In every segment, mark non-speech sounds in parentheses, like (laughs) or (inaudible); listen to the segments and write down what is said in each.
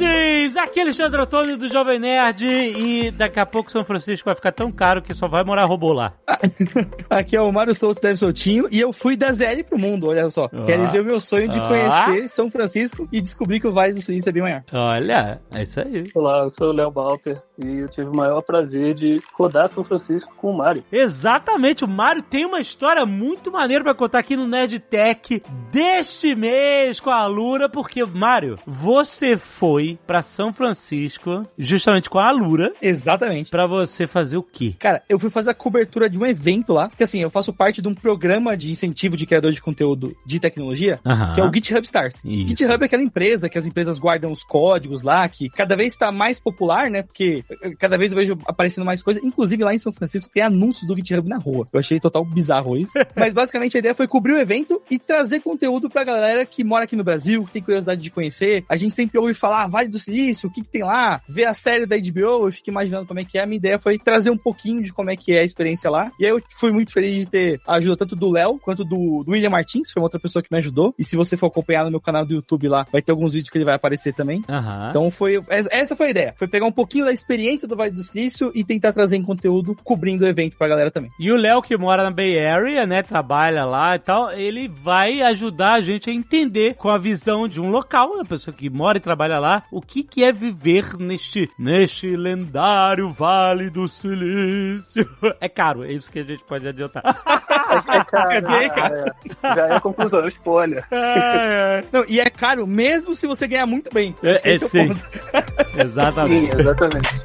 Nerds! Aqui é Alexandre Antônio do Jovem Nerd e daqui a pouco São Francisco vai ficar tão caro que só vai morar robô lá. (laughs) Aqui é o Mário Souto Deve Soltinho e eu fui da ZL pro mundo, olha só. Ah. Realizei o meu sonho de Ah. conhecer São Francisco e descobrir que o Vale do Silício é bem maior. Olha, é isso aí. Olá, eu sou o Léo Balper e eu tive o maior prazer de rodar São Francisco com o Mário. Exatamente, o Mário tem uma história muito maneira pra contar aqui no Nerd Tech deste mês com a Lura, porque, Mário, você foi pra São Francisco justamente com a Lura Exatamente. pra você fazer o quê? Cara, eu fui fazer a cobertura de um evento lá, que assim, eu faço parte de um programa de incentivo de criador de conteúdo de tecnologia, Aham. que é o GitHub Stars. Isso. GitHub é aquela empresa que as empresas guardam os códigos lá, que cada vez está mais popular, né? Porque eh, cada vez eu vejo aparecendo mais coisas. Inclusive lá em São Francisco tem anúncios do GitHub na rua. Eu achei total bizarro isso. (laughs) Mas basicamente a ideia foi cobrir o evento e trazer conteúdo pra galera que mora aqui no Brasil, que tem curiosidade de conhecer. A gente sempre ouve falar, Vale do Silício, o que, que tem lá? Ver a série da HBO, eu fico imaginando como é que é. A minha ideia foi trazer um pouquinho de como é que é a experiência lá. E aí eu fui muito feliz de ter a ajuda tanto do Léo quanto do, do William Martins, foi uma outra pessoa que me ajudou. E se você for acompanhar no meu canal do YouTube lá, vai ter alguns vídeos que ele vai aparecer também. Aham. Então foi. Essa essa foi a ideia. Foi pegar um pouquinho da experiência do Vale do Silício e tentar trazer em conteúdo cobrindo o evento pra galera também. E o Léo, que mora na Bay Area, né, trabalha lá e tal, ele vai ajudar a gente a entender com a visão de um local, uma pessoa que mora e trabalha lá, o que que é viver neste, neste lendário Vale do Silício. É caro, é isso que a gente pode adiantar. Cadê, cara? É, já é a conclusão, é o spoiler. Ai, ai. Não, e é caro mesmo se você ganhar muito bem. É, é, sim. ponto. (laughs) Sim, Exatamente. exatamente.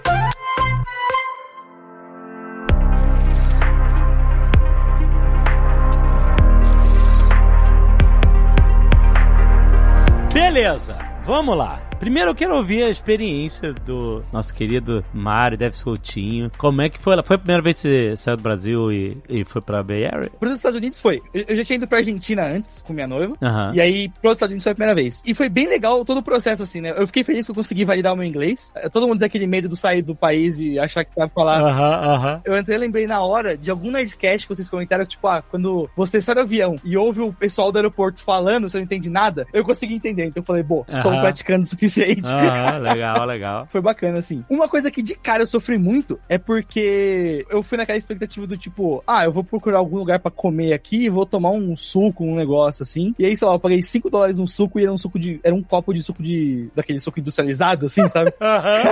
Beleza, vamos lá. Primeiro eu quero ouvir a experiência do nosso querido Mário, Deve Soltinho. Como é que foi? Foi a primeira vez que você saiu do Brasil e, e foi pra Bay Area? Pros Estados Unidos foi. Eu eu já tinha ido pra Argentina antes, com minha noiva. Aham. E aí, pros Estados Unidos foi a primeira vez. E foi bem legal todo o processo, assim, né? Eu fiquei feliz que eu consegui validar o meu inglês. Eh, Todo mundo tem aquele medo de sair do país e achar que sabe falar. Aham, aham. Eu até lembrei na hora de algum Nerdcast que vocês comentaram, tipo, ah, quando você sai do avião e ouve o pessoal do aeroporto falando, você não entende nada, eu consegui entender. Então eu falei, bom, estou praticando o suficiente. (laughs) Aham, legal, legal. Foi bacana, assim. Uma coisa que de cara eu sofri muito é porque eu fui naquela expectativa do tipo, ah, eu vou procurar algum lugar pra comer aqui e vou tomar um suco, um negócio assim. E aí, sei lá, eu paguei 5 dólares num suco e era um suco de. Era um copo de suco de. daquele suco industrializado, assim, sabe? (laughs) Aham.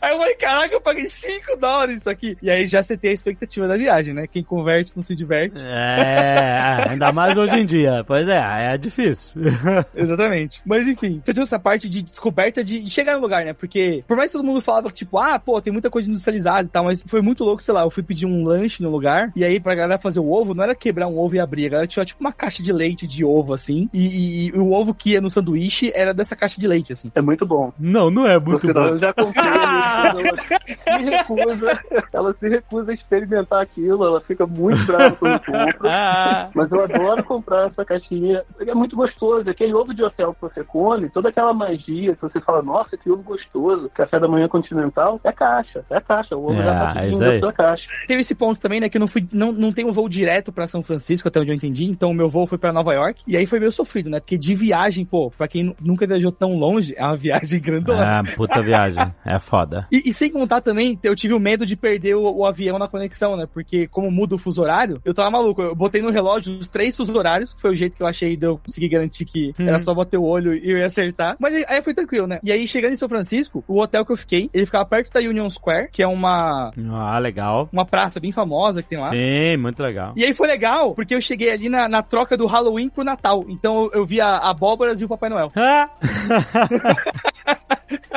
aí eu falei, caraca, eu paguei 5 dólares isso aqui. E aí já setei a expectativa da viagem, né? Quem converte não se diverte. É, ainda mais hoje em dia. Pois é, é difícil. (laughs) Exatamente. Mas enfim, foi toda essa parte de descoberta de chegar no lugar, né? Porque, por mais que todo mundo falava que, tipo, ah, pô, tem muita coisa industrializada e tal, mas foi muito louco, sei lá, eu fui pedir um lanche no lugar, e aí pra galera fazer o ovo, não era quebrar um ovo e abrir, a galera tinha tipo uma caixa de leite de ovo, assim, e, e- e o ovo que ia no sanduíche era dessa caixa de leite, assim. É muito bom. Não, não é muito Porque bom. eu já comprei (laughs) ela se recusa, ela se recusa a experimentar aquilo, ela fica muito brava quando compra. Ah, Mas eu adoro comprar essa caixinha. É muito gostoso. Aquele ovo de hotel que você come, toda aquela magia você fala, nossa, que ovo gostoso. Café da manhã continental, é caixa. É caixa. O ovo É, já tá é pedindo sua caixa. Teve esse ponto também, né, que eu não fui, não, não tem um voo direto pra São Francisco, até onde eu entendi, então o meu voo foi pra Nova York, e aí foi meio sofrido, né, porque de viagem, pô, pra quem nu- nunca viajou tão longe, é uma (laughs) viagem grandona. ah, puta viagem. É foda. E, e sem contar também, eu tive o medo de perder o, o avião na conexão, né? Porque como muda o fuso horário, eu tava maluco. Eu botei no relógio os três fuso horários, foi o jeito que eu achei de eu conseguir garantir que Hum. era só bater o olho e eu ia acertar. Mas aí, aí foi tranquilo, né? E aí, chegando em São Francisco, o hotel que eu fiquei, ele ficava perto da Union Square, que é uma, Ah, legal. uma praça bem famosa que tem lá. Sim, muito legal. E aí foi legal, porque eu cheguei ali na, na troca do Halloween pro Natal. Então eu, eu vi a abóboras e o Papai Noel. (laughs) (laughs)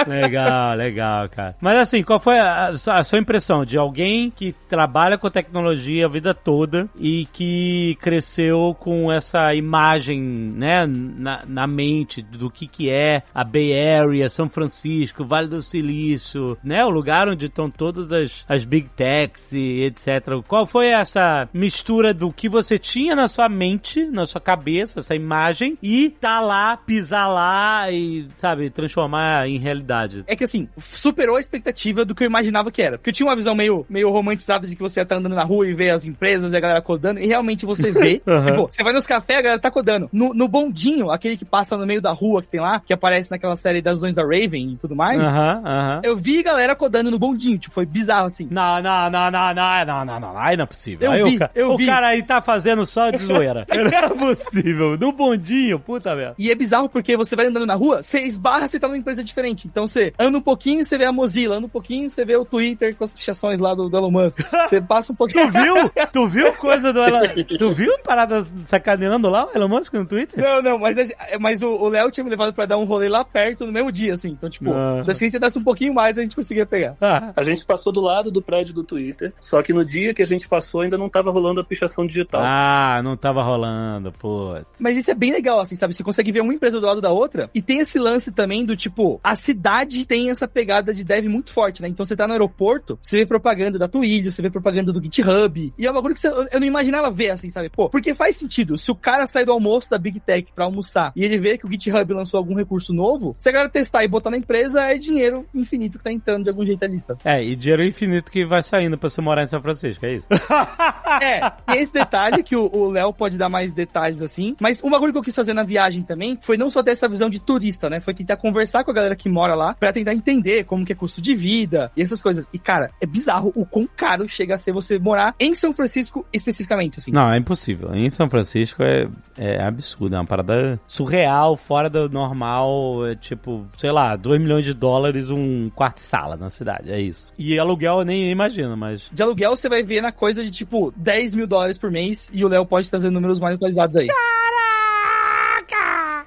Legal, legal, cara. Mas assim, qual foi a, a sua impressão de alguém que trabalha com tecnologia a vida toda e que cresceu com essa imagem, né, na, na mente do que que é a Bay Area, São Francisco, Vale do Silício, né, o lugar onde estão todas as, as big techs e etc. Qual foi essa mistura do que você tinha na sua mente, na sua cabeça, essa imagem, e tá lá, pisar lá e, sabe, transformar transformar em realidade. É que assim, superou a expectativa do que eu imaginava que era. Porque eu tinha uma visão meio, meio romantizada de que você ia estar andando na rua e ver as empresas e a galera codando, e realmente você vê. Uhum. (laughs) Tipo, você vai nos cafés, a galera tá codando. No, no bondinho, aquele que passa no meio da rua que tem lá, que aparece naquela série das Zões da Raven e tudo mais, Aham, aham. eu vi galera codando no bondinho. Tipo, foi bizarro assim. Não, não, não, não, não, não, não, não, aí não é possível. Eu aí vi, o, ca- eu o vi. cara aí tá fazendo só de (laughs) zoeira. não é possível. No bondinho, puta merda. E é bizarro porque você vai andando na rua, você esbarra, você tá numa empresa diferente. Então você anda um pouquinho, você vê a Mozilla, anda um pouquinho, você vê o Twitter com as pichações lá do, do Elon Musk. (laughs) Você passa um pouquinho. Tu viu? Tu viu coisa do Elon... Tu viu a parada sacaneando lá o Elon Musk no Twitter? Não, não, mas, mas o o Léo tinha me levado pra dar um rolê lá perto no mesmo dia, assim. Então, tipo, Ah. se a ciência desse um pouquinho mais, a gente conseguia pegar. Ah, A gente passou do lado do prédio do Twitter, só que no dia que a gente passou ainda não tava rolando a pichação digital. ah, não tava rolando, putz. Mas isso é bem legal, assim, sabe? Você consegue ver uma empresa do lado da outra. E tem esse lance também do tipo, a cidade tem essa pegada de dev muito forte, né? Então você tá no aeroporto, você vê propaganda da Twilio, você vê propaganda do GitHub. E é um bagulho que você- eu não imaginava ver, assim, sabe? Pô, porque faz sentido. Se o cara sai do almoço da Big Tech pra almoçar e ele vê que o GitHub lançou algum recurso novo, se a galera testar e botar na empresa, é dinheiro infinito que tá entrando de algum jeito ali, sabe? É, e dinheiro infinito que vai saindo pra você morar em São Francisco, é isso? (laughs) É, tem esse detalhe que o o Léo pode dar mais detalhes assim. Mas um bagulho que eu quis fazer na viagem também foi não só ter essa visão de turista, né? Foi tentar conversar com a galera que mora lá pra tentar entender como que é custo de vida e essas coisas. E cara, é bizarro o quão caro chega a ser você morar em São Francisco especificamente, assim. Não, é impossível. Em São Francisco é, é absurdo, é uma parada surreal, fora do normal, é tipo, sei lá, 2 milhões de dólares um quarto-sala na cidade, é isso. E aluguel eu nem imagino, mas... De aluguel você vai ver na coisa de tipo 10 mil dólares por mês e o Léo pode trazer números mais atualizados aí.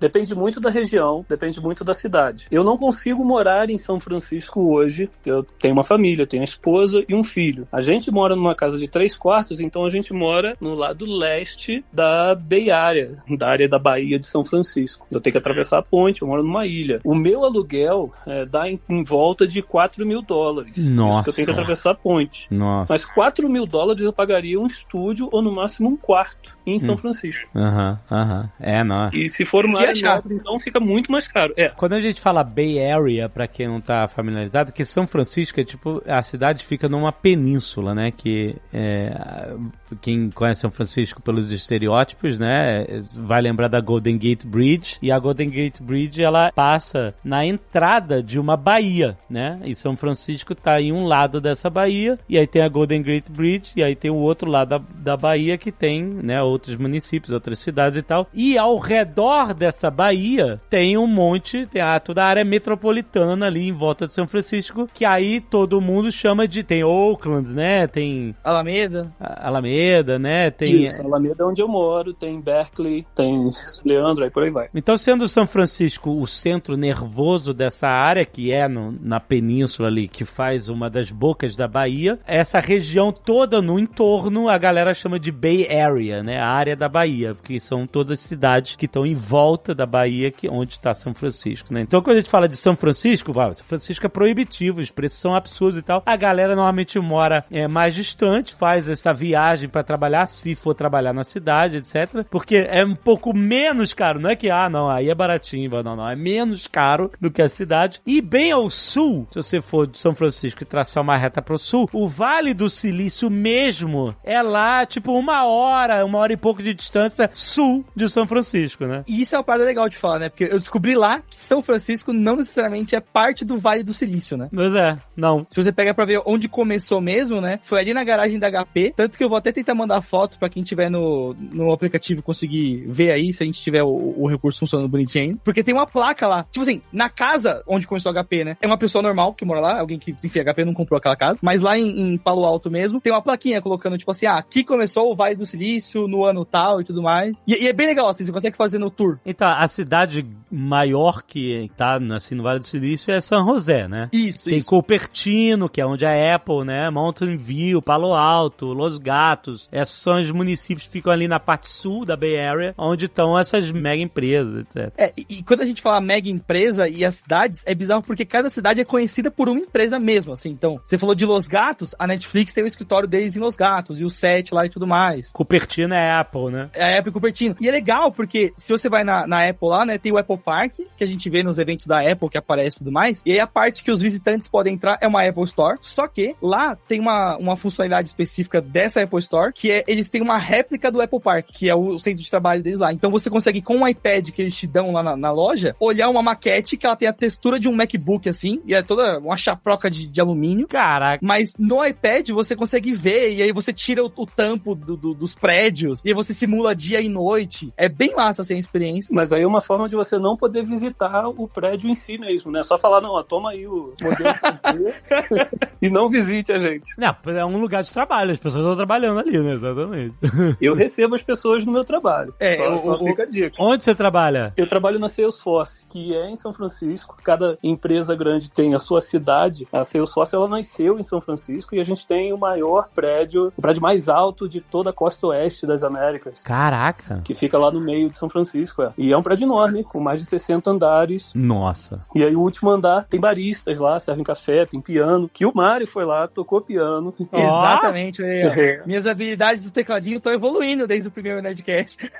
Depende muito da região, depende muito da cidade. Eu não consigo morar em São Francisco hoje. Eu tenho uma família, tenho uma esposa e um filho. A gente mora numa casa de três quartos, então a gente mora no lado leste da Bay Area, da área da Bahia de São Francisco. Eu tenho que atravessar a ponte, eu moro numa ilha. O meu aluguel é, dá em, em volta de 4 mil dólares. Nossa. eu tenho que atravessar a ponte. Nossa. Mas 4 mil dólares eu pagaria um estúdio ou no máximo um quarto em São Hum. Francisco. Aham, aham. É, não. E se for uma área nobre, então fica muito mais caro. É, Quando a gente fala Bay Area, pra quem não tá familiarizado, que São Francisco é tipo, a cidade fica numa península, né? Que é, quem conhece São Francisco pelos estereótipos, né? Vai lembrar da Golden Gate Bridge. E a Golden Gate Bridge, ela passa na entrada de uma baía, né? E São Francisco tá em um lado dessa baía, e aí tem a Golden Gate Bridge, e aí tem o outro lado da, da baía que tem, né? Outros municípios, outras cidades e tal. E ao redor dessa baía tem um monte, tem a, toda a área metropolitana ali em volta de São Francisco, que aí todo mundo chama de. Tem Oakland, né? Tem Alameda. a- Alameda, né? Tem. Isso, Alameda é onde eu moro, tem Berkeley, tem Leandro, aí por aí vai. Então, sendo São Francisco o centro nervoso dessa área, que é no- na península ali, que faz uma das bocas da Bahia, essa região toda no entorno, a galera chama de Bay Area, né? A área da Bahia, porque são todas cidades que estão em volta da Bahia, que onde está São Francisco, né? Então, quando a gente fala de São Francisco, vai, São Francisco é proibitivo, os preços são absurdos e tal. A galera normalmente mora é, mais distante, faz essa viagem para trabalhar, se for trabalhar na cidade, etc. Porque é um pouco menos caro, não é que, ah, não, aí é baratinho, não, não, é menos caro do que a cidade. E bem ao sul, se você for de São Francisco e traçar uma reta pro sul, o Vale do Silício mesmo é lá, tipo, uma hora, uma hora e pouco de distância sul de São Francisco, né? E isso é uma parada legal de falar, né? Porque eu descobri lá que São Francisco não necessariamente é parte do Vale do Silício, né? Mas é, não. Se você pega pra ver onde começou mesmo, né? Foi ali na garagem da HP. Tanto que eu vou até tentar mandar foto pra quem tiver no, no aplicativo conseguir ver aí, se a gente tiver o, o recurso funcionando bonitinho ainda. Porque tem uma placa lá. Tipo assim, na casa onde começou a HP, né? É uma pessoa normal que mora lá, alguém que, enfim, a HP não comprou aquela casa. Mas lá em, em Palo Alto mesmo, tem uma plaquinha colocando, tipo assim, ah, aqui começou o Vale do Silício, no ano tal e tudo mais. E, e é bem legal, assim, você consegue fazer no tour. Então, a cidade maior que tá assim, no Vale do Silício é San José, né? Isso, Tem isso. Cupertino, que é onde a Apple, né? Mountain View, Palo Alto, Los Gatos. Esses são os municípios que ficam ali na parte sul da Bay Area, onde estão essas mega empresas, etc. É, e, e quando a gente fala mega empresa e as cidades, é bizarro porque cada cidade é conhecida por uma empresa mesmo, assim. Então, você falou de Los Gatos, a Netflix tem o escritório deles em Los Gatos, e o set lá e tudo mais. Cupertino é a Apple, né? É a Apple Cupertino. E é legal porque se você vai na, na Apple lá, né, tem o Apple Park, que a gente vê nos eventos da Apple que aparece e tudo mais. E aí a parte que os visitantes podem entrar é uma Apple Store. Só que lá tem uma, uma funcionalidade específica dessa Apple Store, que é eles têm uma réplica do Apple Park, que é o centro de trabalho deles lá. Então você consegue, com o iPad que eles te dão lá na, na loja, olhar uma maquete que ela tem a textura de um MacBook, assim, e é toda uma chaproca de, de alumínio. Caraca. Mas no iPad você consegue ver, e aí você tira o, o tampo do, do, dos prédios, e aí você simula dia e noite. É bem massa assim a experiência. Mas aí é uma forma de você não poder visitar o prédio em si mesmo, né? Só falar, não, ó, toma aí o modelo (laughs) e não visite a gente. Não, é um lugar de trabalho, as pessoas estão trabalhando ali, né? Exatamente. (laughs) Eu recebo as pessoas no meu trabalho. É, só, o- só fica a dica. Onde você trabalha? Eu trabalho na Salesforce, que é em São Francisco. Cada empresa grande tem a sua cidade. A Salesforce ela nasceu em São Francisco e a gente tem o maior prédio, o prédio mais alto de toda a costa oeste das Américas. Caraca. Que fica lá no meio de São Francisco. É. E é um prédio enorme, com mais de 60 andares. Nossa. E aí o último andar tem baristas lá, servem café, tem piano. Que o Mário foi lá, tocou piano. (laughs) Exatamente. É. Minhas habilidades do tecladinho estão evoluindo desde o primeiro Nerdcast. (laughs)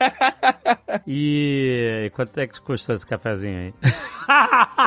E quanto é que custou esse cafezinho aí?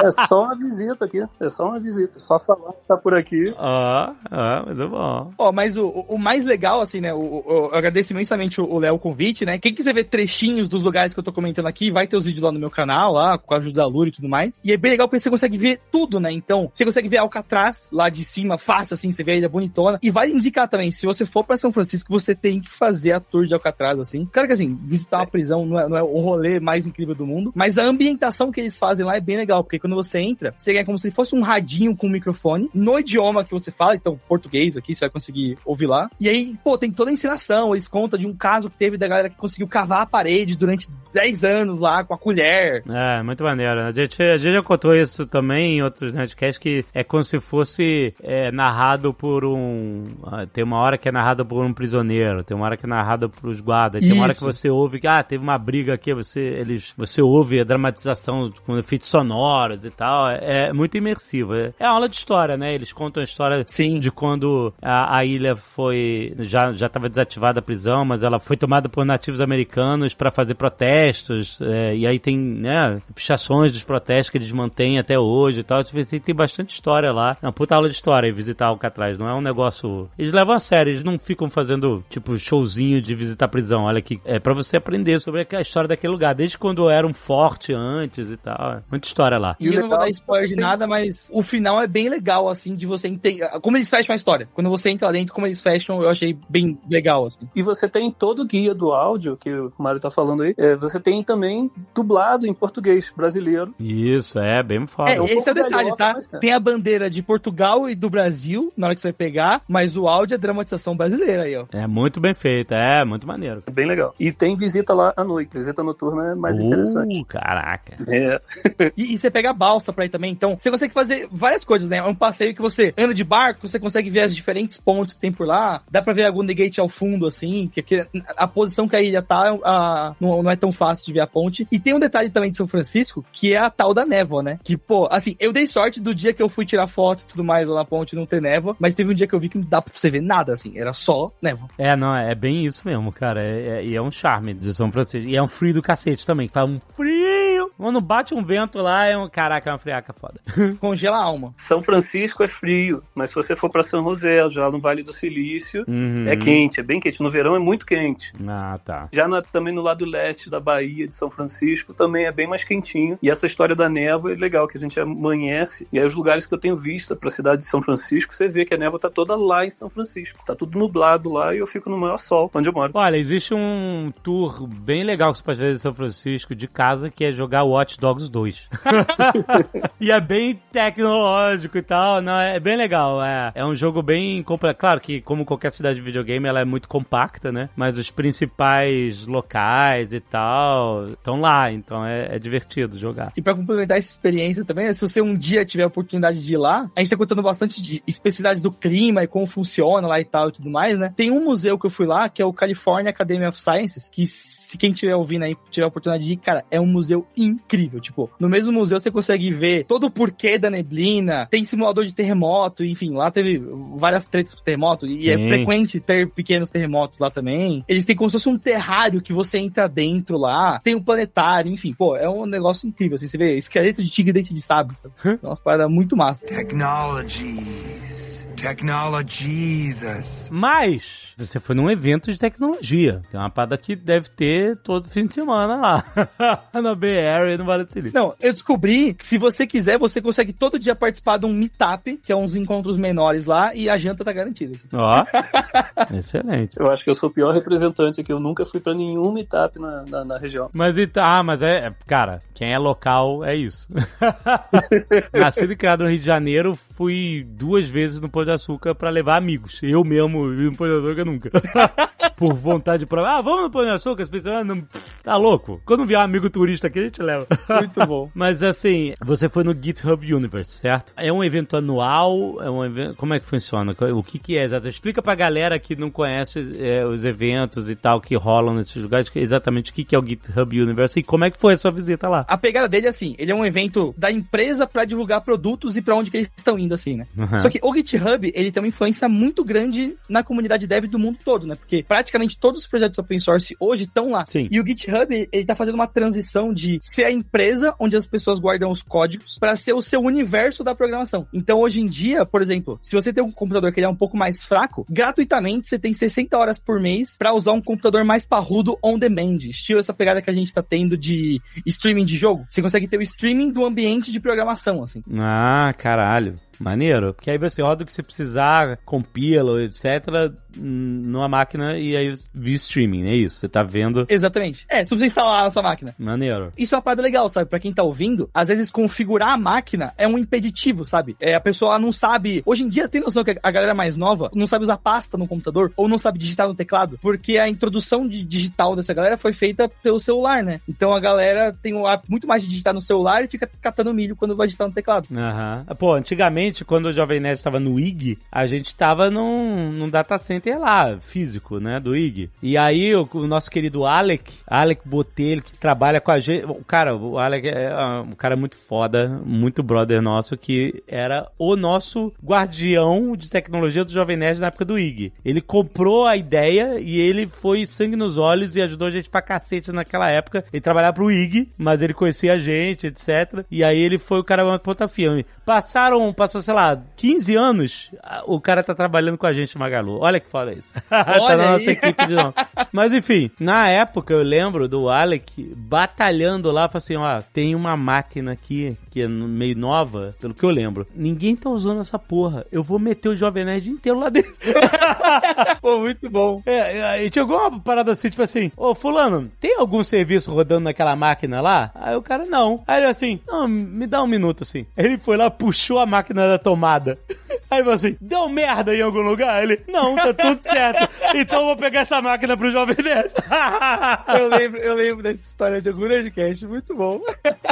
É só uma visita aqui. É só uma visita. Só falar que tá por aqui. Ó, ó, muito bom. Ó, mas o, o mais legal, assim, né? O, o- eu agradeço imensamente o o Léo o convite, né? Quem quiser ver trechinhos dos lugares que eu tô comentando aqui, vai ter os vídeos lá no meu canal, lá, com a ajuda da Lura e tudo mais. E é bem legal porque você consegue ver tudo, né? Então, você consegue ver Alcatraz lá de cima, fácil, assim, você vê a ilha bonitona. E vai indicar também, se você for pra São Francisco, você tem que fazer a tour de Alcatraz, assim. Claro que, assim, visitar uma prisão não é, não é o rolê mais incrível do mundo, mas a ambientação que eles fazem lá é bem legal, porque quando você entra, você é como se fosse um radinho com um microfone, no idioma que você fala, então português aqui, você vai conseguir ouvir lá. E aí, pô, tem toda a ensinação, eles contam de um caso que teve da galera que conseguiu cavar a parede durante 10 anos lá com a colher. É, muito maneiro. A gente, a gente já contou isso também em outros Nerdcasts, que é como se fosse é, narrado por um... ah, Tem uma hora que é narrado por um prisioneiro, tem uma hora que é narrado pelos guardas, tem uma hora que Isso. você ouve que, ah, teve uma briga aqui, você, eles, você ouve a dramatização com efeitos sonoros e tal. É, é muito imersivo. É, é aula de história, né? Eles contam a história Sim. de quando a, a ilha foi já já estava desativada a prisão, mas ela foi tomada por nativos americanos para fazer protestos é, e aí tem né pichações dos protestos que eles mantêm até hoje e tal. Assim, tem bastante história lá. É uma puta aula de história e visitar Alcatraz. Não é um negócio. Eles levam a sério. Eles não ficam fazendo tipo showzinho de visitar a prisão. Olha que é para você aprender sobre a história daquele lugar, desde quando era um forte antes e tal. Muita história lá. E eu não vou dar spoiler de nada, mas o final é bem legal, assim, de você entender. Como eles fecham a história. Quando você entra lá dentro, como eles fecham, eu achei bem legal, assim. E você tem todo o guia do áudio, que o Mário tá falando aí, é, você tem também dublado em português brasileiro. Isso, é bem foda. É, um esse é o detalhe, galhofa, tá? mas é. Tem a bandeira de Portugal e do Brasil, na hora que você vai pegar, mas o áudio é dramatização brasileira aí, ó. É muito bem feito, é muito maneiro. É bem legal. E tem visita lá à noite. Visita noturna é mais interessante. Uh, caraca. É. (laughs) E, e você pega a balsa pra ir também, então você consegue fazer várias coisas, né? É um passeio que você anda de barco, você consegue ver as diferentes pontes que tem por lá, dá pra ver a Golden Gate ao fundo, assim, que, que a posição que a ilha tá a- não, não é tão fácil de ver a ponte. E tem um detalhe também de São Francisco, que é a tal da névoa, né? Que, pô, assim, eu dei sorte do dia que eu fui tirar foto e tudo mais lá na ponte não ter névoa, mas teve um dia que eu vi que não dá pra você ver nada, assim, era só névoa. É, não, é bem isso mesmo, cara. É, é- e é um charme de São Francisco. E é um frio do cacete também, que faz um frio. Quando bate um vento lá, é um. Caraca, é uma friaca foda. (laughs) Congela a alma. São Francisco é frio, mas se você for pra São José, já no Vale do Silício, Uhum. é quente, é bem quente. No verão é muito quente. Ah, tá. Já na- também no lado leste da Bahia, de São Francisco, também é bem mais quentinho. E essa história da névoa é legal, que a gente amanhece. E aí os lugares que eu tenho vista pra cidade de São Francisco, você vê que a névoa tá toda lá em São Francisco. Tá tudo nublado lá e eu fico no maior sol, onde eu moro. Olha, existe um tour bem legal que você pode fazer em São Francisco de casa, que é jogar Watch Dogs 2. (laughs) e é bem tecnológico e tal, não, é bem legal. É, é um jogo bem complexo. Claro que, como qualquer cidade de videogame, ela é muito compacta, né? Mas os principais locais e tal estão lá, então é, é divertido jogar. E pra complementar essa experiência também, se você um dia tiver a oportunidade de ir lá, a gente tá contando bastante de especificidades do clima e como funciona lá e tal e tudo mais, né? Tem um museu que eu fui lá, que é o California Academy of Sciences, que se quem tiver ouvindo aí tiver a oportunidade de ir, cara, é um museu incrível. Tipo, no mesmo museu você consegue ver todo o porquê da neblina, tem simulador de terremoto, enfim, lá teve várias tretas com terremoto, e é Sim. frequente ter pequenos terremotos lá também. Eles têm como se fosse um terrário que você entra dentro lá, tem um planetário, enfim, pô, é um negócio incrível, assim, você vê esqueleto de tigre dente de sábio, sabe? É uma parada muito massa. Technologies. Technologies. Mas você foi num evento de tecnologia, que é uma parada que deve ter todo fim de semana lá. (laughs) na Bay Area e no Vale do Silício. Não, eu descobri que se você quiser, você consegue todo dia participar de um meetup, que é uns encontros menores lá, e a janta tá garantida. assim. Ó, (laughs) excelente. Eu acho que eu sou o pior representante aqui. Eu nunca fui pra nenhum meetup na, na, na região. Mas e tá, ah, mas é, é- cara, quem é local é isso. (laughs) Nascido e criado no Rio de Janeiro, fui duas vezes no Pão de Açúcar pra levar amigos. Eu mesmo vi no Pão de Açúcar nunca. (laughs) Por vontade própria. Ah, vamos no Pão de Açúcar? As pessoas, ah, não, tá louco? Quando vier um amigo turista aqui, a gente leva. Muito bom. (laughs) Mas assim, você foi no GitHub Universe, certo? É um evento anual? É um evento. Como é que funciona? O que, que é exatamente? Explica pra galera que não conhece é, os eventos e tal que rolam nesses lugares, exatamente o que, que é o GitHub Universe e como é que foi a sua visita lá. A pegada dele é assim, ele é um evento da empresa pra divulgar produtos e pra onde que eles estão indo, assim, né? Uhum. Só que o GitHub, ele tem uma influência muito grande na comunidade dev do mundo todo, né? Porque praticamente todos os projetos open source hoje estão lá. Sim. E o GitHub, ele tá fazendo uma transição de ser a empresa onde as pessoas guardam os códigos pra ser o seu universo da programação. Então, hoje em dia, por exemplo, se você tem um computador que ele é um pouco mais fraco, gratuitamente você tem 60 horas por mês pra usar um computador mais parrudo on demand, estilo essa pegada que a gente tá tendo de streaming de jogo. Você consegue ter o streaming do ambiente de programação, assim. Ah, caralho. Maneiro. Porque aí você roda o que você precisar, compila, etc. numa máquina e aí via streaming, é isso? Você tá vendo. Exatamente. É, se você instalar na sua máquina. Maneiro. Isso é uma parada legal, sabe? Pra quem tá ouvindo, às vezes configurar a máquina é um impeditivo, sabe? É, a pessoa não sabe. Hoje em dia tem noção que a galera mais nova não sabe usar pasta no computador ou não sabe digitar no teclado, porque a introdução de digital dessa galera foi feita pelo celular, né? Então a galera tem o hábito muito mais de digitar no celular e fica catando milho quando vai digitar no teclado. Aham. Pô, antigamente, quando o Jovem Nerd estava no IG, a gente tava num, num data center lá, físico, né, do IG. E aí, o, o nosso querido Alec, Alec Botelho, que trabalha com a gente, o cara, o Alec é ah, um cara muito foda, muito brother nosso, que era o nosso guardião de tecnologia do Jovem Nerd na época do IG. Ele comprou a ideia e ele foi sangue nos olhos e ajudou a gente pra cacete naquela época. Ele trabalhava pro IG, mas ele conhecia a gente, etc. E aí ele foi o cara mais ponta firme. Passaram, passou, sei lá, 15 anos, o cara tá trabalhando com a gente, Magalu. Olha que foda isso. (laughs) tá Olha na aí. nossa equipe de novo. Mas enfim, na época eu lembro do Alec batalhando lá, falou assim, ó, tem uma máquina aqui que é meio nova, pelo que eu lembro. Ninguém tá usando essa porra. Eu vou meter o Jovem Nerd inteiro lá dentro. (laughs) Pô, muito bom. É, e tinha alguma parada assim, tipo assim, ô fulano, tem algum serviço rodando naquela máquina lá? Aí o cara, não. Aí ele assim, não, me dá um minuto assim. Ele foi lá, puxou a máquina da tomada. Aí falou assim, deu merda em algum lugar? Ele, não, tá tudo certo. Então eu vou pegar essa máquina pro Jovem Nerd. Eu lembro, eu lembro dessa história de algum Nerdcast, muito bom.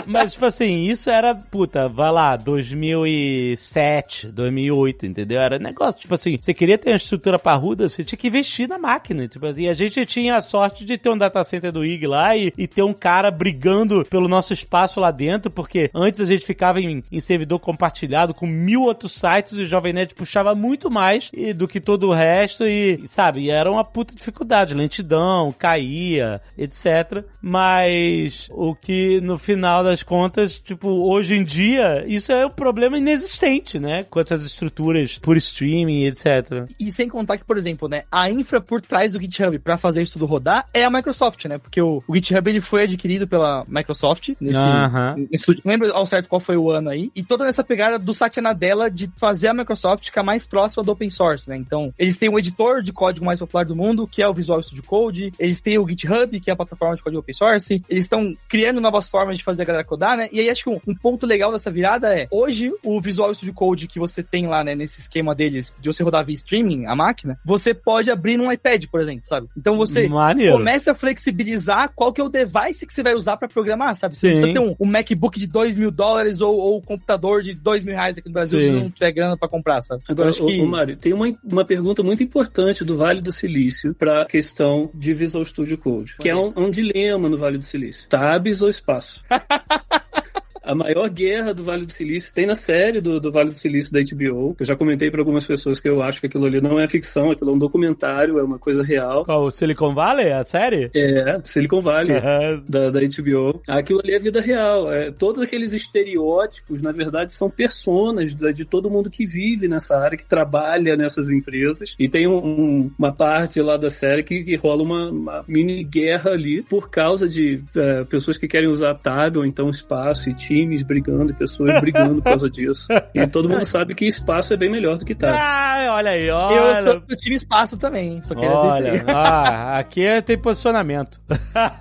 Mas, tipo assim, isso era, puta, vai lá, 2007, 2008, entendeu? Era negócio, tipo assim, você queria ter uma estrutura parruda, você tinha que investir na máquina, tipo assim. E a gente tinha a sorte de ter um data center do IG lá e, e ter um cara brigando pelo nosso espaço lá dentro, porque antes a gente ficava em, em servidor compartilhado com mil outros sites e o Jovem Nerd puxava muito mais e- do que todo o resto e, sabe, e era uma puta dificuldade, lentidão, caía, etc. Mas o que no final das contas, tipo, hoje em dia, isso é um problema inexistente, né? Quanto às estruturas por streaming, etc. E sem contar que, por exemplo, né, a infra por trás do GitHub pra fazer isso tudo rodar é a Microsoft, né? Porque o, o GitHub ele foi adquirido pela Microsoft nesse, Aham. nesse- não lembro ao certo qual foi o ano aí. E toda essa pegada do Satya Nadella de fazer a Microsoft ficar mais próxima do open source, né? Então, eles têm o editor de código mais popular do mundo, que é o Visual Studio Code. Eles têm o GitHub, que é a plataforma de código open source. Eles estão criando novas formas de fazer a galera codar, né? E aí acho que um, um ponto legal dessa virada é, hoje, o Visual Studio Code que você tem lá, né, nesse esquema deles de você rodar via streaming, a máquina, você pode abrir num iPad, por exemplo, sabe? Então você Maneiro. começa a flexibilizar qual que é o device que você vai usar pra programar, sabe? Você não Sim. precisa ter um, um MacBook de 2 mil dólares ou, ou um computador de 2 mil reais aqui no Brasil Sim. se não tiver grana pra comprar, sabe? Eu Agora, acho ô, que... ô, Mário, tem uma, uma pergunta muito importante do Vale do Silício para a questão de Visual Studio Code, que é um, um dilema no Vale do Silício. Tabs ou espaço? (laughs) A maior guerra do Vale do Silício tem na série do, do Vale do Silício da HBO. Eu já comentei para algumas pessoas que eu acho que aquilo ali não é ficção, aquilo é um documentário, é uma coisa real. Qual, o Silicon Valley, a série? É, Silicon Valley. Aham. da, da HBO. Aquilo ali é vida real. É, todos aqueles estereótipos, na verdade, são personas da- de todo mundo que vive nessa área, que trabalha nessas empresas. E tem um- um- uma parte lá da série que, que rola uma, uma mini guerra ali por causa de é, pessoas que querem usar tab ou então espaço e times brigando e pessoas brigando por causa disso. E todo mundo (laughs) sabe que espaço é bem melhor do que tab. Ah, olha aí, Eu olha. sou do time espaço também, só queria dizer Olha, (laughs) isso ah, aqui é- tem posicionamento.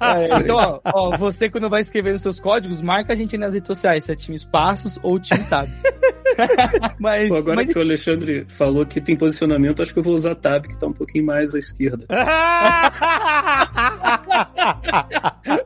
É, então, ó, ó, você quando vai escrever os seus códigos, marca a gente nas redes sociais, se é time espaços ou time tab. (laughs) (laughs) mas, Pô, agora mas que o Alexandre falou que tem posicionamento, acho que eu vou usar tab, que tá um pouquinho mais à esquerda. (laughs)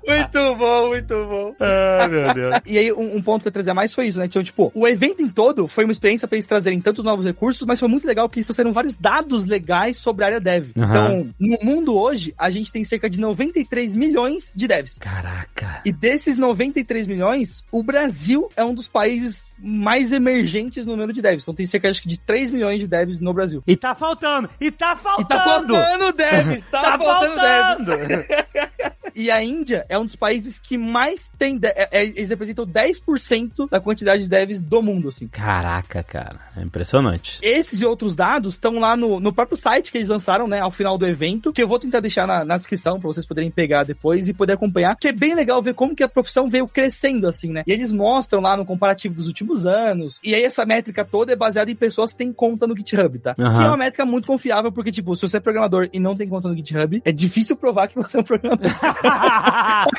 muito bom, muito bom. Ai, meu Deus. E aí, um, um ponto que eu trazer mais foi isso, né? Então, tipo, o evento em todo foi uma experiência pra eles trazerem tantos novos recursos, mas foi muito legal porque isso saíram vários dados legais sobre a área dev. Aham. Então, no mundo hoje, a gente tem cerca de 93 milhões de devs. Caraca. E desses 93 milhões, o Brasil é um dos países mais emergentes no número de devs. Então tem cerca acho que, de 3 milhões de devs no Brasil. E tá faltando! E tá E faltando! tá faltando devs! Tá, (laughs) Tá faltando, devs! faltando! (laughs) E a Índia é um dos países que mais tem. de- é- é- eles representam 10% da quantidade de devs do mundo, assim. Caraca, cara. É impressionante. Esses e outros dados estão lá no, no próprio site que eles lançaram, né, ao final do evento, que eu vou tentar deixar na, na descrição pra vocês poderem pegar depois e poder acompanhar, que é bem legal ver como que a profissão veio crescendo, assim, né? E eles mostram lá no comparativo dos últimos anos, e aí essa métrica toda é baseada em pessoas que têm conta no GitHub, tá? Aham. Que é uma métrica muito confiável, porque, tipo, se você é programador e não tem conta no GitHub, é difícil provar que você é um programador. (laughs)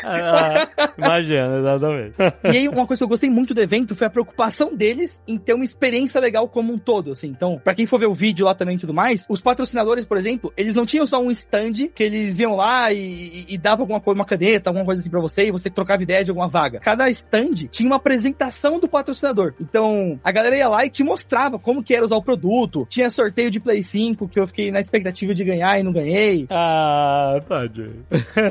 Ah, Imagina, exatamente. E aí, uma coisa que eu gostei muito do evento foi a preocupação deles em ter uma experiência legal como um todo, assim. Então, pra quem for ver o vídeo lá também e tudo mais, os patrocinadores, por exemplo, eles não tinham só um stand que eles iam lá e, e, e davam alguma coisa, uma caneta, alguma coisa assim pra você, e você trocava ideia de alguma vaga. Cada stand tinha uma apresentação do patrocinador. Então, a galera ia lá e te mostrava como que era usar o produto. Tinha sorteio de Play 5, que eu fiquei na expectativa de ganhar e não ganhei. Ah, tadinho.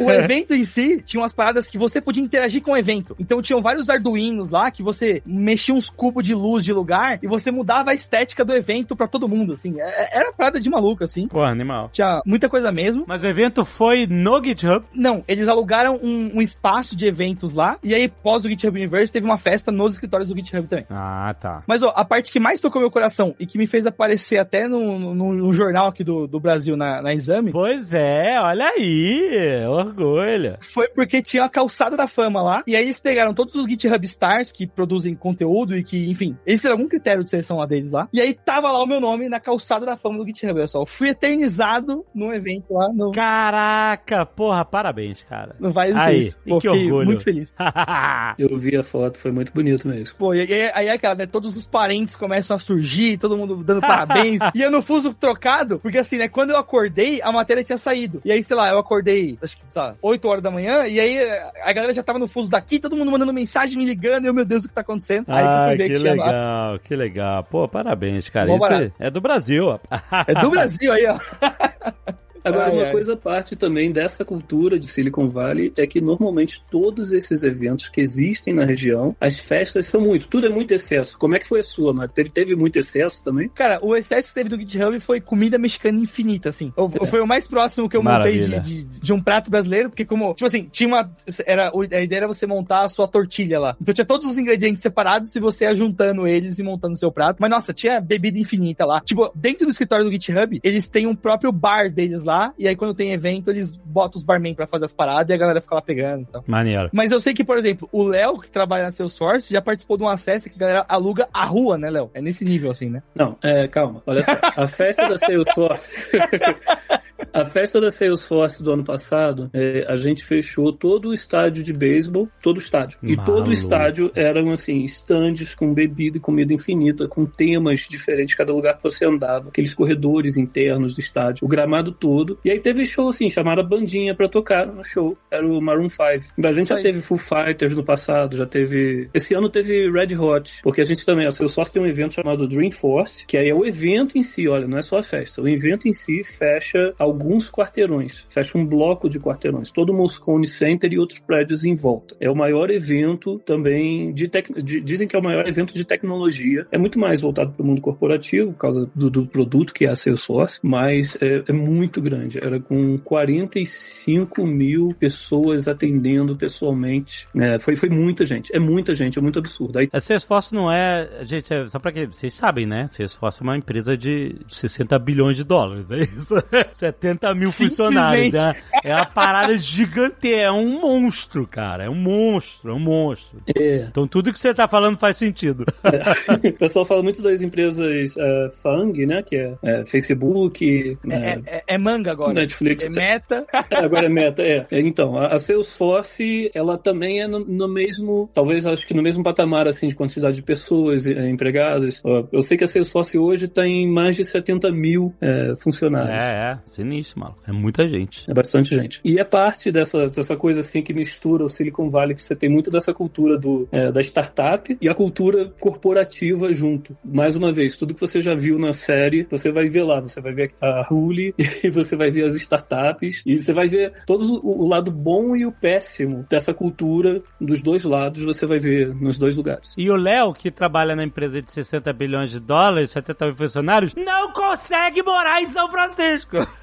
O evento em si tinha umas paradas que você podia interagir com o evento. Então tinham vários arduinos lá que você mexia uns cubos de luz de lugar e você mudava a estética do evento pra todo mundo, assim. É- Era parada de maluco, assim. Pô, animal. Tinha muita coisa mesmo. Mas o evento foi no GitHub. Não, eles alugaram um, um espaço de eventos lá. E aí, pós o GitHub Universe, teve uma festa nos escritórios do GitHub também. Ah, tá. Mas, ó, a parte que mais tocou meu coração e que me fez aparecer até no, no, no jornal aqui do, do Brasil, na, na Exame, Pois é, olha aí. Orgulho. foi porque tinha a calçada da fama lá. E aí eles pegaram todos os GitHub Stars que produzem conteúdo e que, enfim, eles tiveram algum critério de seleção lá deles lá. E aí tava lá o meu nome na calçada da fama do GitHub, olha só. Eu fui eternizado num evento lá no, Caraca, porra, parabéns, cara. no Vale do Aí, Pô, que fiquei orgulho. muito feliz. (laughs) Eu vi a foto, foi muito bonito mesmo. Pô, e aí, aí é aquela, né? Todos os parentes começam a surgir, todo mundo dando parabéns. (laughs) e eu no fuso trocado, porque assim, né? Quando eu acordei, a matéria tinha saído. E aí, sei lá, eu acordei, acho que, sei lá, 8 horas da manhã, e aí a galera já tava no fuso daqui, todo mundo mandando mensagem, me ligando, e eu, meu Deus, o que tá acontecendo? Aí Ah, que que lá. legal, que legal. Pô, parabéns, cara. Bom Isso é, é do Brasil. É do Brasil aí, ó. (laughs) Agora, Ai, uma ai. coisa parte também dessa cultura de Silicon Valley é que normalmente todos esses eventos que existem na região, as festas são muito, tudo é muito excesso. Como é que foi a sua, Mário? Teve, teve muito excesso também? Cara, o excesso que teve do GitHub foi comida mexicana infinita, assim. Eu- Foi o mais próximo que eu montei de, de, de um prato brasileiro, porque como, tipo assim, tinha uma, era, a ideia era você montar a sua tortilha lá. Então tinha todos os ingredientes separados e você ia juntando eles e montando o seu prato. Mas nossa, tinha bebida infinita lá. Tipo, dentro do escritório do GitHub, eles têm um próprio bar deles lá, e aí quando tem evento, eles botam os barman pra fazer as paradas e a galera fica lá pegando e tal. Maneiro. Mas eu sei que, por exemplo, o Léo, que trabalha na Salesforce, já participou de um acesso que a galera aluga a rua, né, Léo? É nesse nível, assim, né? Não, é, calma, olha só. A festa da Salesforce. (laughs) A festa da Salesforce do ano passado, é, a gente fechou todo o estádio de beisebol, todo o estádio. E todo o estádio eram, assim, estandes com bebida e comida infinita, com temas diferentes, cada lugar que você andava, aqueles corredores internos do estádio, o gramado todo. E aí teve show, assim, chamaram a bandinha pra tocar no show. Era o Maroon 5. A gente já teve Foo Fighters no passado, já teve... Esse ano teve Red Hot, porque a gente também, a Salesforce tem um evento chamado Dream Force, que aí é o evento em si, olha, não é só a festa. O evento em si fecha alguns quarteirões, fecha um bloco de quarteirões, todo o Moscone Center e outros prédios em volta. É o maior evento também de, tec... de dizem que é o maior evento de tecnologia. É muito mais voltado para o mundo corporativo, por causa do, do produto que é a Salesforce, mas é, é muito grande. Era com 45 mil pessoas atendendo pessoalmente. É, foi, foi muita gente, é muita gente, é muito absurdo. Aí A Salesforce não é. Gente, é, só pra que vocês sabem, né? Salesforce é uma empresa de 60 bilhões de dólares, é isso? (laughs) 70 mil funcionários. É, é uma parada gigante, é um monstro, cara. É um monstro, é um monstro. é, Então tudo que você tá falando faz sentido. (laughs) o pessoal fala muito das empresas é, FANG, né? Que é, é, Facebook, É, é, é- é manga agora. Netflix. É meta. É, agora é meta, é. É, Então, a a Salesforce, ela também é no, no mesmo, talvez acho que no mesmo patamar, assim, de quantidade de pessoas empregadas. Eu sei que a Salesforce hoje tem mais de 70 mil funcionários. É, é, sinistro, mano. É muita gente. É bastante gente. E é parte dessa, dessa coisa assim que mistura o Silicon Valley, que você tem muito dessa cultura do, é, da startup e a cultura corporativa junto. Mais uma vez, tudo que você já viu na série, você vai ver lá. Você vai ver a Huli (laughs) e você vai ver as startups e você vai ver todo o, o lado bom e o péssimo dessa cultura dos dois lados, você vai ver nos dois lugares. E o Léo, que trabalha na empresa de 60 bilhões de dólares, 70 mil funcionários, não consegue morar em São Francisco. (laughs)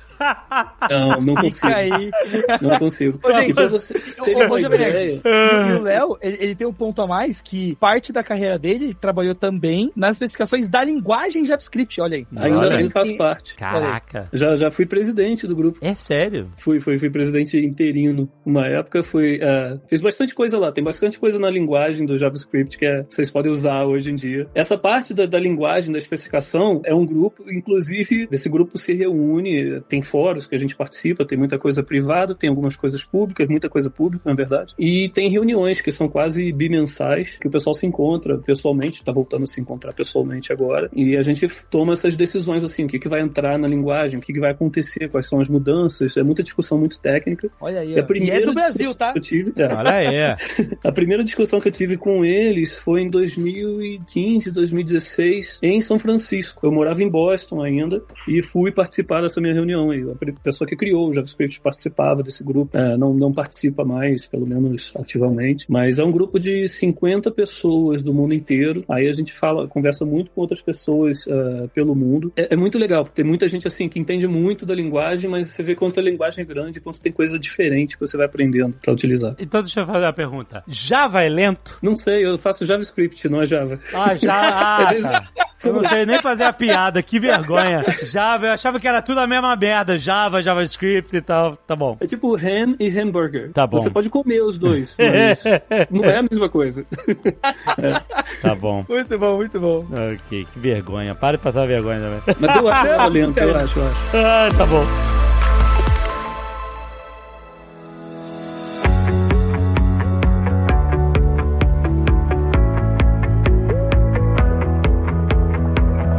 Não, não consigo. Não consigo. Ô, gente, E pra você ter ô, ô, uma Jovem Nerd, ideia... E o Léo, ele, ele tem um ponto a mais que parte da carreira dele, ele trabalhou também nas especificações da linguagem JavaScript, olha aí. Ainda, ainda faz parte. Caraca. Já, já fui presidente do grupo. É sério? Fui, fui, fui presidente interino. Uma época fui. é, fiz bastante coisa lá. Tem bastante coisa na linguagem do JavaScript que é- vocês podem usar hoje em dia. Essa parte da, da linguagem, da especificação, é um grupo, inclusive, esse grupo se reúne, tem fóruns que a gente participa, tem muita coisa privada, tem algumas coisas públicas, muita coisa pública, na verdade. E tem reuniões que são quase bimensais, que o pessoal se encontra pessoalmente, tá voltando a se encontrar pessoalmente agora. E a gente toma essas decisões assim, o que, que vai entrar na linguagem, o que, que vai acontecer, quais são as mudanças. É muita discussão muito técnica. Olha aí. E a ó. E primeira é do Brasil, discussão tá? que eu tive, é, (laughs) Olha aí. (laughs) a primeira discussão que eu tive com eles foi em 2015, 2016, em São Francisco. Eu morava em Boston ainda e fui participar dessa minha reunião. E a pessoa que criou o JavaScript participava desse grupo. É, não, não participa mais, pelo menos ativamente, mas é um grupo de 50 pessoas do mundo inteiro. Aí a gente fala, conversa muito com outras pessoas é, pelo mundo. É, é muito legal, porque tem muita gente assim que entende muito da linguagem, mas você vê quanto a linguagem é grande, quanto tem coisa diferente que você vai aprendendo para utilizar. Então deixa eu fazer uma pergunta. Java é lento? Não sei, eu faço JavaScript, não é Java. Ah, já. (laughs) Ah, tá. Eu não sei nem fazer a piada, que vergonha. (laughs) Java, eu achava que era tudo a mesma merda. Java, JavaScript e tal. Tá bom. É tipo ham e hambúrguer. Tá bom. Você pode comer os dois, (laughs) mas não é a mesma coisa. (laughs) Tá bom. Muito bom, muito bom. Ok, que vergonha. Para de passar vergonha também. Mas eu acho (laughs) lento, eu acho, eu acho. Ah, tá bom.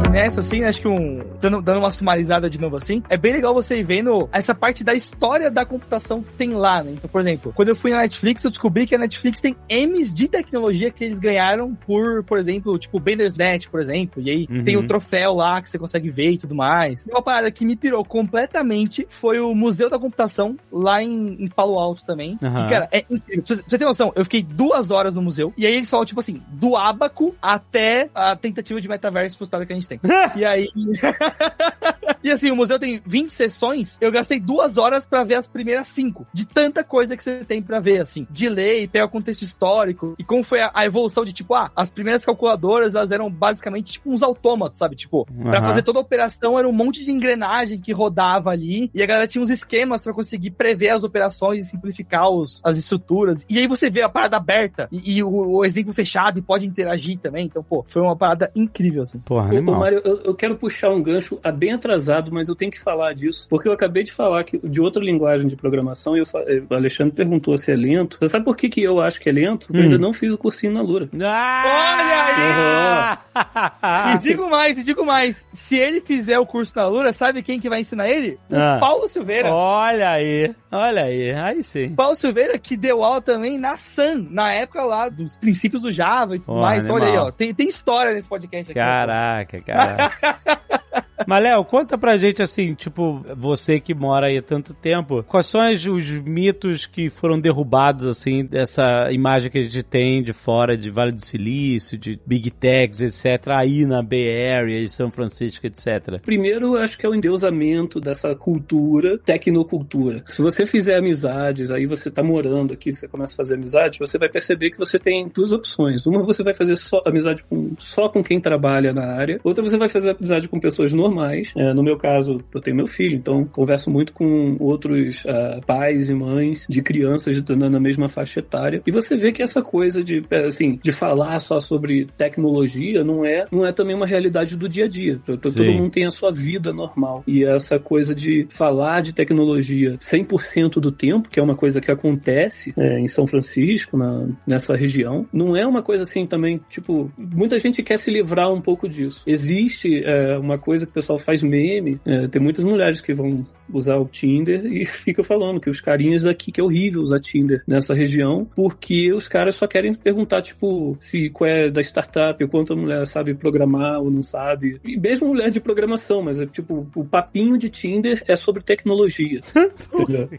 E nessa, assim, acho que um. Dando, dando uma sumarizada de novo assim, é bem legal você ir vendo essa parte da história da computação que tem lá, né? Então, por exemplo, quando eu fui na Netflix, eu descobri que a Netflix tem M's de tecnologia que eles ganharam por, por exemplo, tipo, Bandersnatch, por exemplo. E aí Uhum. tem o troféu lá que você consegue ver e tudo mais. E uma parada que me pirou completamente foi o Museu da Computação lá em, em Palo Alto também. Aham. E, cara, é incrível. Pra você, ter noção, eu fiquei duas horas no museu. E aí eles falam, tipo assim, do ábaco até a tentativa de metaverso frustrada que a gente tem. (laughs) e aí. (laughs) (laughs) e assim, o museu tem 20 sessões. Eu gastei duas horas pra ver as primeiras cinco. De tanta coisa que você tem pra ver, assim. De lei, pega o contexto histórico. E como foi a, a evolução de, tipo, ah, as primeiras calculadoras, elas eram basicamente tipo uns autômatos, sabe? Tipo, pra Aham. fazer toda a operação era um monte de engrenagem que rodava ali. E a galera tinha uns esquemas pra conseguir prever as operações e simplificar os, as estruturas. E aí você vê a parada aberta e, e o, o exemplo fechado e pode interagir também. Então, pô, foi uma parada incrível, assim. Porra, Ô, ô, animal. Mário, eu, eu quero puxar um gancho a bem atrasado mas eu tenho que falar disso, porque eu acabei de falar que, de outra linguagem de programação e eu, eh, o Alexandre perguntou se é lento. Você sabe por que, que eu acho que é lento? Eu Hum. ainda não fiz o cursinho na Lura. Ah! (laughs) E digo mais, e digo mais. Se ele fizer o curso na Lura, sabe quem que vai ensinar ele? O Ah. Paulo Silveira. Olha aí, olha aí, aí sim. Paulo Silveira que deu aula também na Sun, na época lá dos princípios do Java e tudo Ó, mais. Então, olha aí, ó. Tem, tem história nesse podcast aqui. Caraca, caraca. (laughs) Mas, Léo, conta pra gente assim, tipo, você que mora aí há tanto tempo, quais são os, os mitos que foram derrubados, assim, dessa imagem que a gente tem de fora de Vale do Silício, de Big Techs, etc., aí na Bay Area, em São Francisco, etc. Primeiro, eu acho que é o endeusamento dessa cultura, tecnocultura. Se você fizer amizades, aí você tá morando aqui, você começa a fazer amizade, você vai perceber que você tem duas opções. Uma, você vai fazer só amizade com, só com quem trabalha na área. Outra, você vai fazer amizade com pessoas normais. É, no meu caso, eu tenho meu filho, então converso muito com outros ah, pais e mães de crianças na, na mesma faixa etária. E você vê que essa coisa de, é, assim, de falar só sobre tecnologia não é, não é também uma realidade do dia a dia. Todo mundo tem a sua vida normal. E essa coisa de falar de tecnologia 100% do tempo, que é uma coisa que acontece é, em São Francisco, na, nessa região, não é uma coisa assim também, tipo, muita gente quer se livrar um pouco disso. Existe é, uma coisa que pessoal faz meme, é, tem muitas mulheres que vão usar o Tinder e (laughs) fica falando que os carinhas aqui que é horrível usar Tinder nessa região, porque os caras só querem perguntar, tipo, se qual é da startup, quanto a mulher sabe programar ou não sabe. E mesmo mulher de programação, mas é tipo, o papinho de Tinder é sobre tecnologia. (laughs)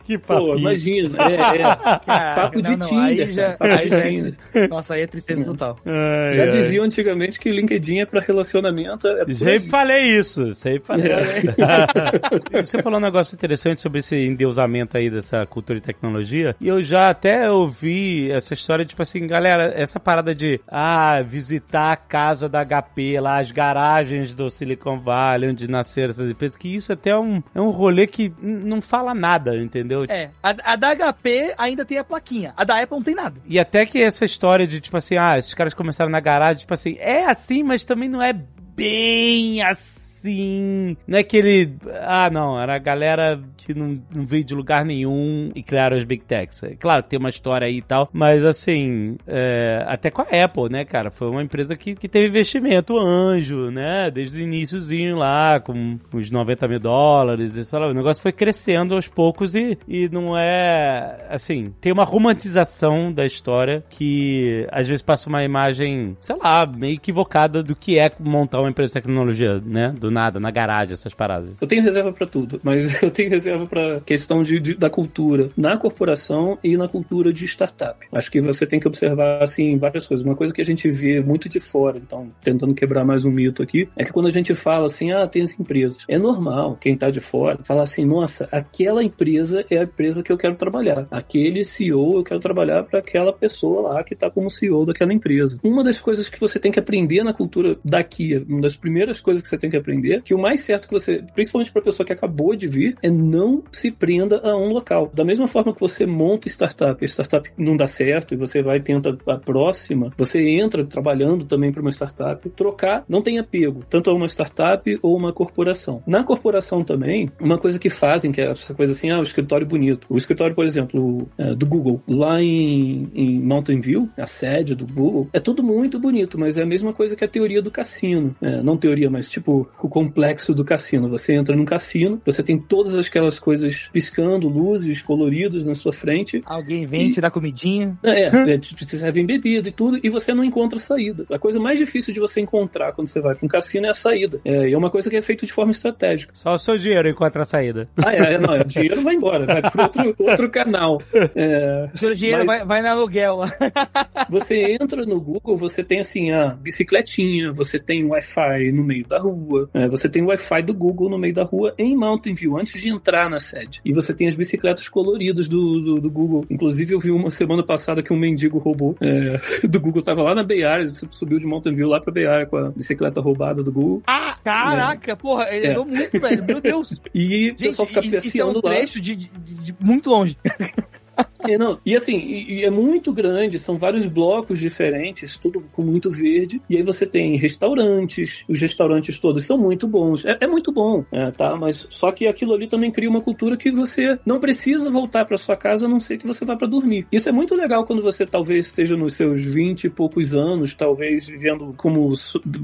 Que Pô, papinho. imagina, é, é. (laughs) Caraca, Papo de não, não, Tinder, Aí já, cara, papo aí de já é Tinder. Nossa, aí é tristeza total. Ai, Já ai. diziam antigamente que LinkedIn é pra relacionamento. É por Sempre aí. falei isso, sempre falei. É. Você falou um negócio interessante sobre esse endeusamento aí dessa cultura de tecnologia, e eu já até ouvi essa história, tipo assim, galera, essa parada de, ah, visitar a casa da HP lá, as garagens do Silicon Valley, onde nasceram essas empresas, que isso até é um, é um rolê que não fala nada, entendeu? É, a, a da HP ainda tem a plaquinha. A da Apple não tem nada. E até que essa história de, tipo assim, ah, esses caras começaram na garagem, tipo assim, é assim, mas também não é bem assim. Não é que ele. Ah, não, era a galera que não, não veio de lugar nenhum e criaram as Big Techs. É Claro tem uma história aí e tal, mas assim, é, até com a Apple, né, cara? Foi uma empresa que, que teve investimento anjo, né? Desde o iníciozinho lá, com uns 90 mil dólares, e sei lá, o negócio foi crescendo aos poucos e, e não é. Assim, tem uma romantização da história que às vezes passa uma imagem, sei lá, meio equivocada do que é montar uma empresa de tecnologia, né? Do nada, na garagem, essas paradas. Eu tenho reserva pra tudo, mas (laughs) eu tenho reserva pra questão de, de- da cultura na corporação e na cultura de startup. Acho que você tem que observar assim várias coisas. Uma coisa que a gente vê muito de fora, então tentando quebrar mais um mito aqui, é que quando a gente fala assim, ah, tem as empresas, é normal quem tá de fora falar assim, nossa, aquela empresa é a empresa que eu quero trabalhar. Aquele CEO eu quero trabalhar para aquela pessoa lá que tá como CEO daquela empresa. Uma das coisas que você tem que aprender na cultura daqui, uma das primeiras coisas que você tem que aprender, que o mais certo que você, principalmente para pessoa que acabou de vir, é não se prenda a um local. Da mesma forma que você monta startup, a startup não dá certo e você vai e tenta a próxima, você entra trabalhando também para uma startup, trocar não tem apego, tanto a uma startup ou uma corporação. Na corporação também, uma coisa que fazem, que é essa coisa assim, ah, o escritório bonito. O escritório, por exemplo, é, do Google, lá em, em Mountain View, a sede do Google, é tudo muito bonito, mas é a mesma coisa que a teoria do cassino. É, não teoria, mas tipo o complexo do cassino. Você entra num cassino, você tem todas aquelas coisas piscando, luzes coloridas na sua frente. Alguém vem te dar comidinha. É, é, (laughs) te te servem bebida e tudo, e você não encontra saída. A coisa mais difícil de você encontrar quando você vai para um cassino é a saída. É, e é uma coisa que é feita de forma estratégica. Só o seu dinheiro encontra a saída. Ah, é, é, não, é, o dinheiro vai embora, vai para outro, (laughs) outro canal. É, O seu dinheiro vai, vai no aluguel lá. (laughs) Você entra no Google, você tem assim a bicicletinha, você tem Wi-Fi no meio da rua, é, você tem o Wi-Fi do Google no meio da rua em Mountain View, antes de entrar na sede. E você tem as bicicletas coloridas do, do, do Google. Inclusive, eu vi uma semana passada que um mendigo roubou é, (laughs) do Google, tava lá na Bay Area, você subiu de Mountain View lá pra Bay Area com a bicicleta roubada do Google. Ah, caraca, porra, ele É. andou muito, velho. Meu Deus. (laughs) E o Gente, pessoal fica isso, isso é um trecho de- de- de muito longe. (laughs) É, não, e assim, e, e é muito grande, são vários blocos diferentes, tudo com muito verde. E aí você tem restaurantes, os restaurantes todos são muito bons. É, é muito bom, é, tá? Mas só que aquilo ali também cria uma cultura que você não precisa voltar para sua casa a não ser que você vá para dormir. Isso é muito legal quando você talvez esteja nos seus 20 e poucos anos, talvez vivendo como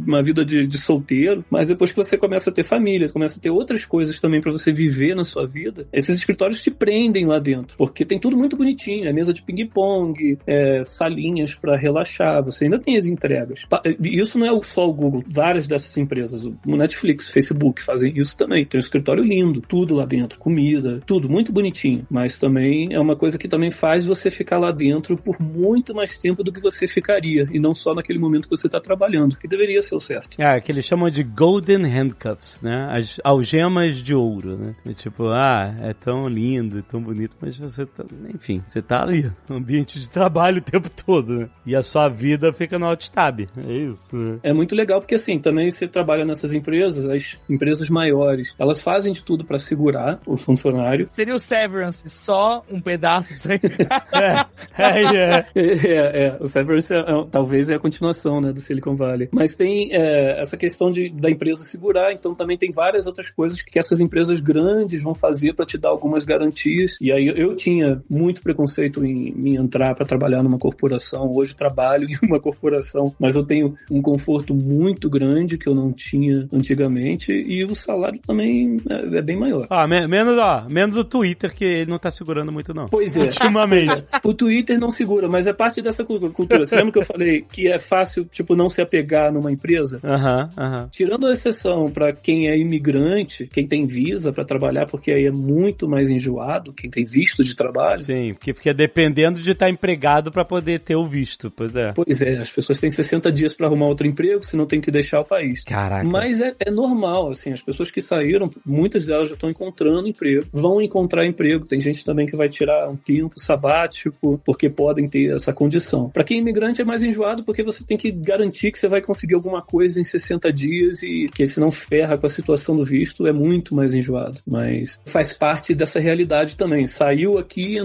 uma vida de, de solteiro, mas depois que você começa a ter família, começa a ter outras coisas também para você viver na sua vida, esses escritórios te prendem lá dentro, porque tem tudo muito bonitinho, é mesa de ping-pong, é, salinhas para relaxar, você ainda tem as entregas. Isso não é só o Google, várias dessas empresas, o Netflix, Facebook fazem isso também. Tem um escritório lindo, tudo lá dentro, comida, tudo muito bonitinho, mas também é uma coisa que também faz você ficar lá dentro por muito mais tempo do que você ficaria, e não só naquele momento que você está trabalhando, que deveria ser o certo. É, que eles chamam de Golden Handcuffs, né? As algemas de ouro, né? É tipo, ah, é tão lindo, tão bonito, mas você tá, enfim, você tá ali, no ambiente de trabalho o tempo todo, né? E a sua vida fica no alt-tab, é isso, né? É muito legal porque assim, também você trabalha nessas empresas, as empresas maiores, elas fazem de tudo para segurar o funcionário. Seria o Severance, só um pedaço disso aí. (laughs) é, é, é, é, é, o Severance é, é, talvez é a continuação, né, do Silicon Valley. Mas tem é, essa questão de, da empresa segurar, então também tem várias outras coisas que essas empresas grandes vão fazer para te dar algumas garantias. E aí eu tinha muito preconceito em, em entrar para trabalhar numa corporação. Hoje trabalho em uma corporação, mas eu tenho um conforto muito grande que eu não tinha antigamente e o salário também é, é bem maior. Ah, me menos, ó, menos o Twitter que ele não tá segurando muito não. Pois é. Ultimamente. o Twitter não segura, mas é parte dessa cultura. Você lembra que eu falei que é fácil, tipo, não se apegar numa empresa? Aham, uh aham. -huh, uh -huh. Tirando a exceção para quem é imigrante, quem tem visa para trabalhar, porque aí é muito mais enjoado, quem tem visto de trabalho. Sim, porque fica dependendo de estar empregado para poder ter o visto, pois é. Pois é, as pessoas têm 60 dias para arrumar outro emprego, senão tem que deixar o país. Caraca. Mas é, é normal, assim, as pessoas que saíram, muitas delas já estão encontrando emprego, vão encontrar emprego. Tem gente também que vai tirar um tempo sabático, porque podem ter essa condição. Para quem é imigrante é mais enjoado, porque você tem que garantir que você vai conseguir alguma coisa em 60 dias e que se não ferra com a situação do visto, é muito mais enjoado. Mas faz parte dessa realidade também. Saiu aqui e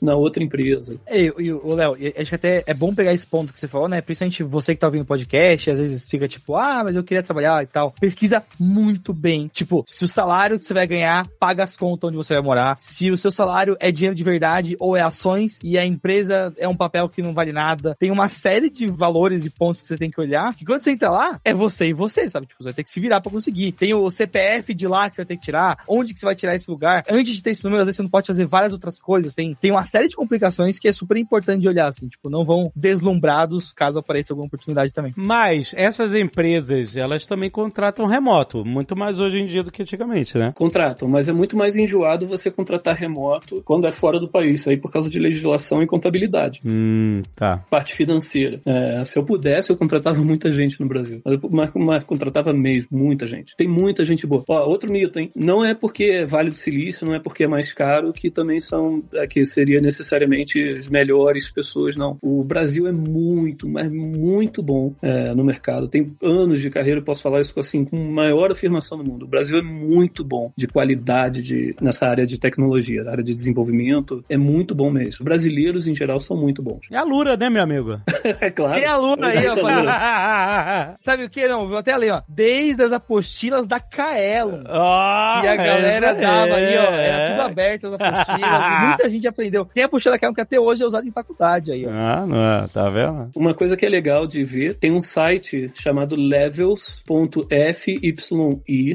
na outra empresa. E, o Léo, acho que até é bom pegar esse ponto que você falou, né? Principalmente você que tá ouvindo podcast, às vezes fica tipo, ah, mas eu queria trabalhar e tal. Pesquisa muito bem. Tipo, se o salário que você vai ganhar paga as contas onde você vai morar, se o seu salário é dinheiro de verdade ou é ações e a empresa é um papel que não vale nada. Tem uma série de valores e pontos que você tem que olhar, que quando você entra lá, é você e você, sabe? Tipo, você vai ter que se virar para conseguir. Tem o CPF de lá que você vai ter que tirar, onde que você vai tirar esse lugar. Antes de ter esse número, às vezes você não pode fazer várias outras coisas. Tem, tem uma série de complicações que é super importante de olhar, assim, tipo, não vão deslumbrados caso apareça alguma oportunidade também. Mas essas empresas, elas também contratam remoto, muito mais hoje em dia do que antigamente, né? Contratam, mas é muito mais enjoado você contratar remoto quando é fora do país, aí por causa de legislação e contabilidade. Hum, tá. Parte financeira. É, se eu pudesse, eu contratava muita gente no Brasil. Mas, mas contratava mesmo, muita gente. Tem muita gente boa. Ó, outro mito, hein? Não é porque é Vale do Silício, não é porque é mais caro que também são, é, que seria necessariamente as melhores pessoas, não. O Brasil é muito, mas muito bom é, no mercado. Tem anos de carreira, eu posso falar isso assim, com maior afirmação do mundo. O Brasil é muito bom de qualidade de, nessa área de tecnologia, área de desenvolvimento. É muito bom mesmo. Brasileiros, em geral, são muito bons. É a Lura, né, meu amigo? (laughs) é claro. Tem aluno aí, ó. (laughs) Sabe o que? Não, vou até ler, ó. Desde as apostilas da Kaelon. Oh, que a galera é, dava aí, ó. Era tudo aberto as apostilas. (laughs) muita gente aprendeu. Tem a apostila da Kaelon que até hoje é usada em faculdade aí, ó. Ah, não é. Tá vendo? Uma coisa que é legal de ver, tem um site chamado levels.fyi.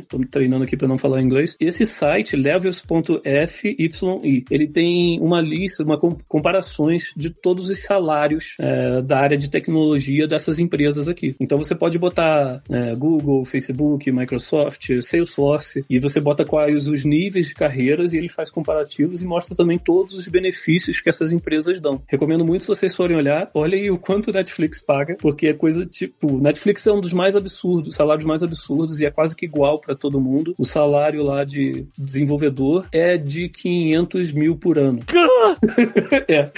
Tô me treinando aqui para não falar inglês. Esse site, levels.fyi, ele tem uma lista, uma comparações de todos os salários é, da área de tecnologia dessas empresas aqui. Então você pode botar é, Google, Facebook, Microsoft, Salesforce e você bota quais os níveis de carreiras e ele faz comparativos e mostra também todos os benefícios que essas empresas dão. Recomendo muito se vocês forem olhar, olhem o quanto o Netflix paga, porque é coisa tipo, Netflix é um dos mais absurdos, salários mais absurdos e é quase que igual para todo mundo. O salário lá de desenvolvedor é de 500 mil por ano. (laughs) é.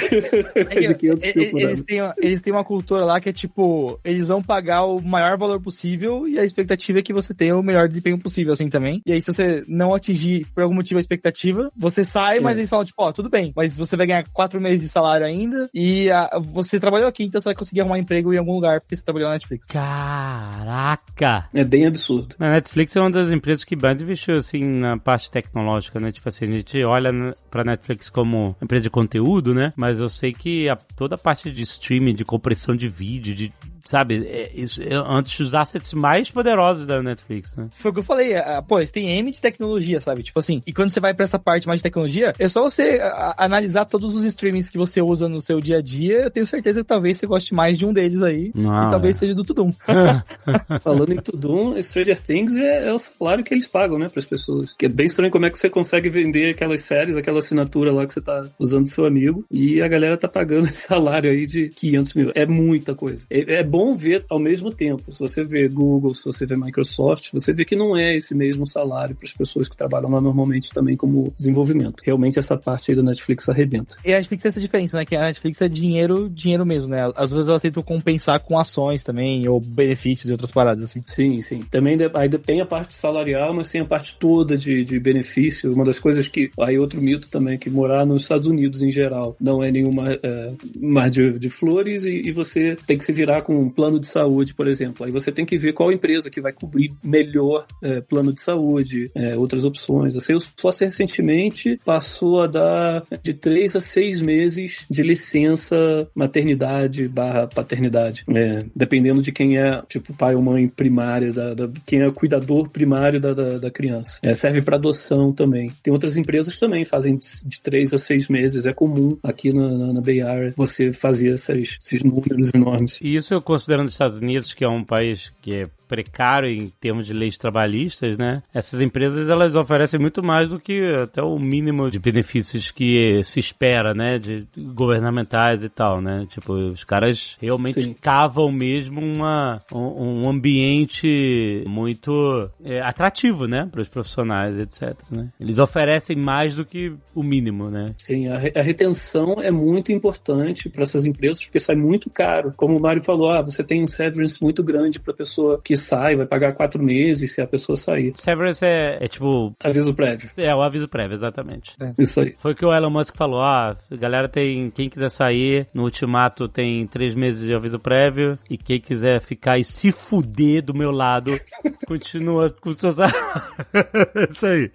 é de 500 mil por eles ano. Têm, eles têm uma cultura lá que é tipo, eles vão pagar o maior valor possível e a expectativa é que você tenha o melhor desempenho possível, assim também. E aí, se você não atingir por algum motivo a expectativa, você sai, é. mas eles falam, tipo, ó, oh, tudo bem, mas você vai ganhar quatro meses de salário ainda e a, você trabalhou aqui, então você vai conseguir arrumar emprego em algum lugar porque você trabalhou na Netflix. Caraca! É bem absurdo. A Netflix é uma das empresas que mais investiu, assim, na parte tecnológica, né? Tipo assim, a gente olha pra Netflix como empresa de conteúdo, né? Mas eu sei que a, toda a parte de streaming, de compressão de vídeo, de sabe, é, isso, é antes dos assets mais poderosos da Netflix, né? Foi o que eu falei, a, pô, eles têm M de tecnologia, sabe? Tipo assim, e quando você vai pra essa parte mais de tecnologia, é só você a, analisar todos os streamings que você usa no seu dia a dia, eu tenho certeza que talvez você goste mais de um deles aí, Não, e talvez é. seja do Tudum. (laughs) (laughs) Falando em Tudum, Stranger Things é, é o salário que eles pagam, né, pras pessoas. Que é bem estranho como é que você consegue vender aquelas séries, aquela assinatura lá que você tá usando do seu amigo, e a galera tá pagando (laughs) esse salário aí de 500 mil. É muita coisa. É, é bom ver ao mesmo tempo. Se você vê Google, se você vê Microsoft, você vê que não é esse mesmo salário para as pessoas que trabalham lá normalmente também como desenvolvimento. Realmente essa parte aí da Netflix arrebenta. E a Netflix tem essa diferença, né? Que a Netflix é dinheiro, dinheiro mesmo, né? Às vezes elas tentam compensar com ações também, ou benefícios e outras paradas, assim. Sim, sim. Também aí tem a parte salarial, mas tem a parte toda de, de benefício. Uma das coisas que. Aí outro mito também, que morar nos Estados Unidos em geral não é nenhuma é, mar de, de flores e, e você tem que se virar com um plano de saúde, por exemplo. Aí você tem que ver qual empresa que vai cobrir melhor é, plano de saúde, é, outras opções. A Salesforce recentemente passou a dar de três a seis meses de licença maternidade barra paternidade. É, dependendo de quem é, tipo, pai ou mãe primária, da, da- quem é o cuidador primário da, da, da criança. É, serve para adoção também. Tem outras empresas também fazem de três a seis meses. É comum aqui na, na, na Bay Area você fazer essas, esses números enormes. E isso eu considerando os Estados Unidos, que é um país que é precário em termos de leis trabalhistas, né? Essas empresas elas oferecem muito mais do que até o mínimo de benefícios que se espera, né? De governamentais e tal, né? Tipo, os caras realmente Sim. cavam mesmo uma, um, um ambiente muito é, atrativo, né? Para os profissionais, etc. Né? Eles oferecem mais do que o mínimo, né? Sim, a, re- a retenção é muito importante para essas empresas porque sai muito caro. Como o Mário falou, ah, você tem um severance muito grande para a pessoa que sai, vai pagar quatro meses se a pessoa sair. Severance é, é tipo. Aviso prévio. É o aviso prévio, exatamente. Isso aí. Foi o que o Elon Musk falou, ah, galera tem, quem quiser sair, no ultimato tem três meses de aviso prévio, e quem quiser ficar e se fuder do meu lado, (laughs) continua com seus... (laughs) Isso aí.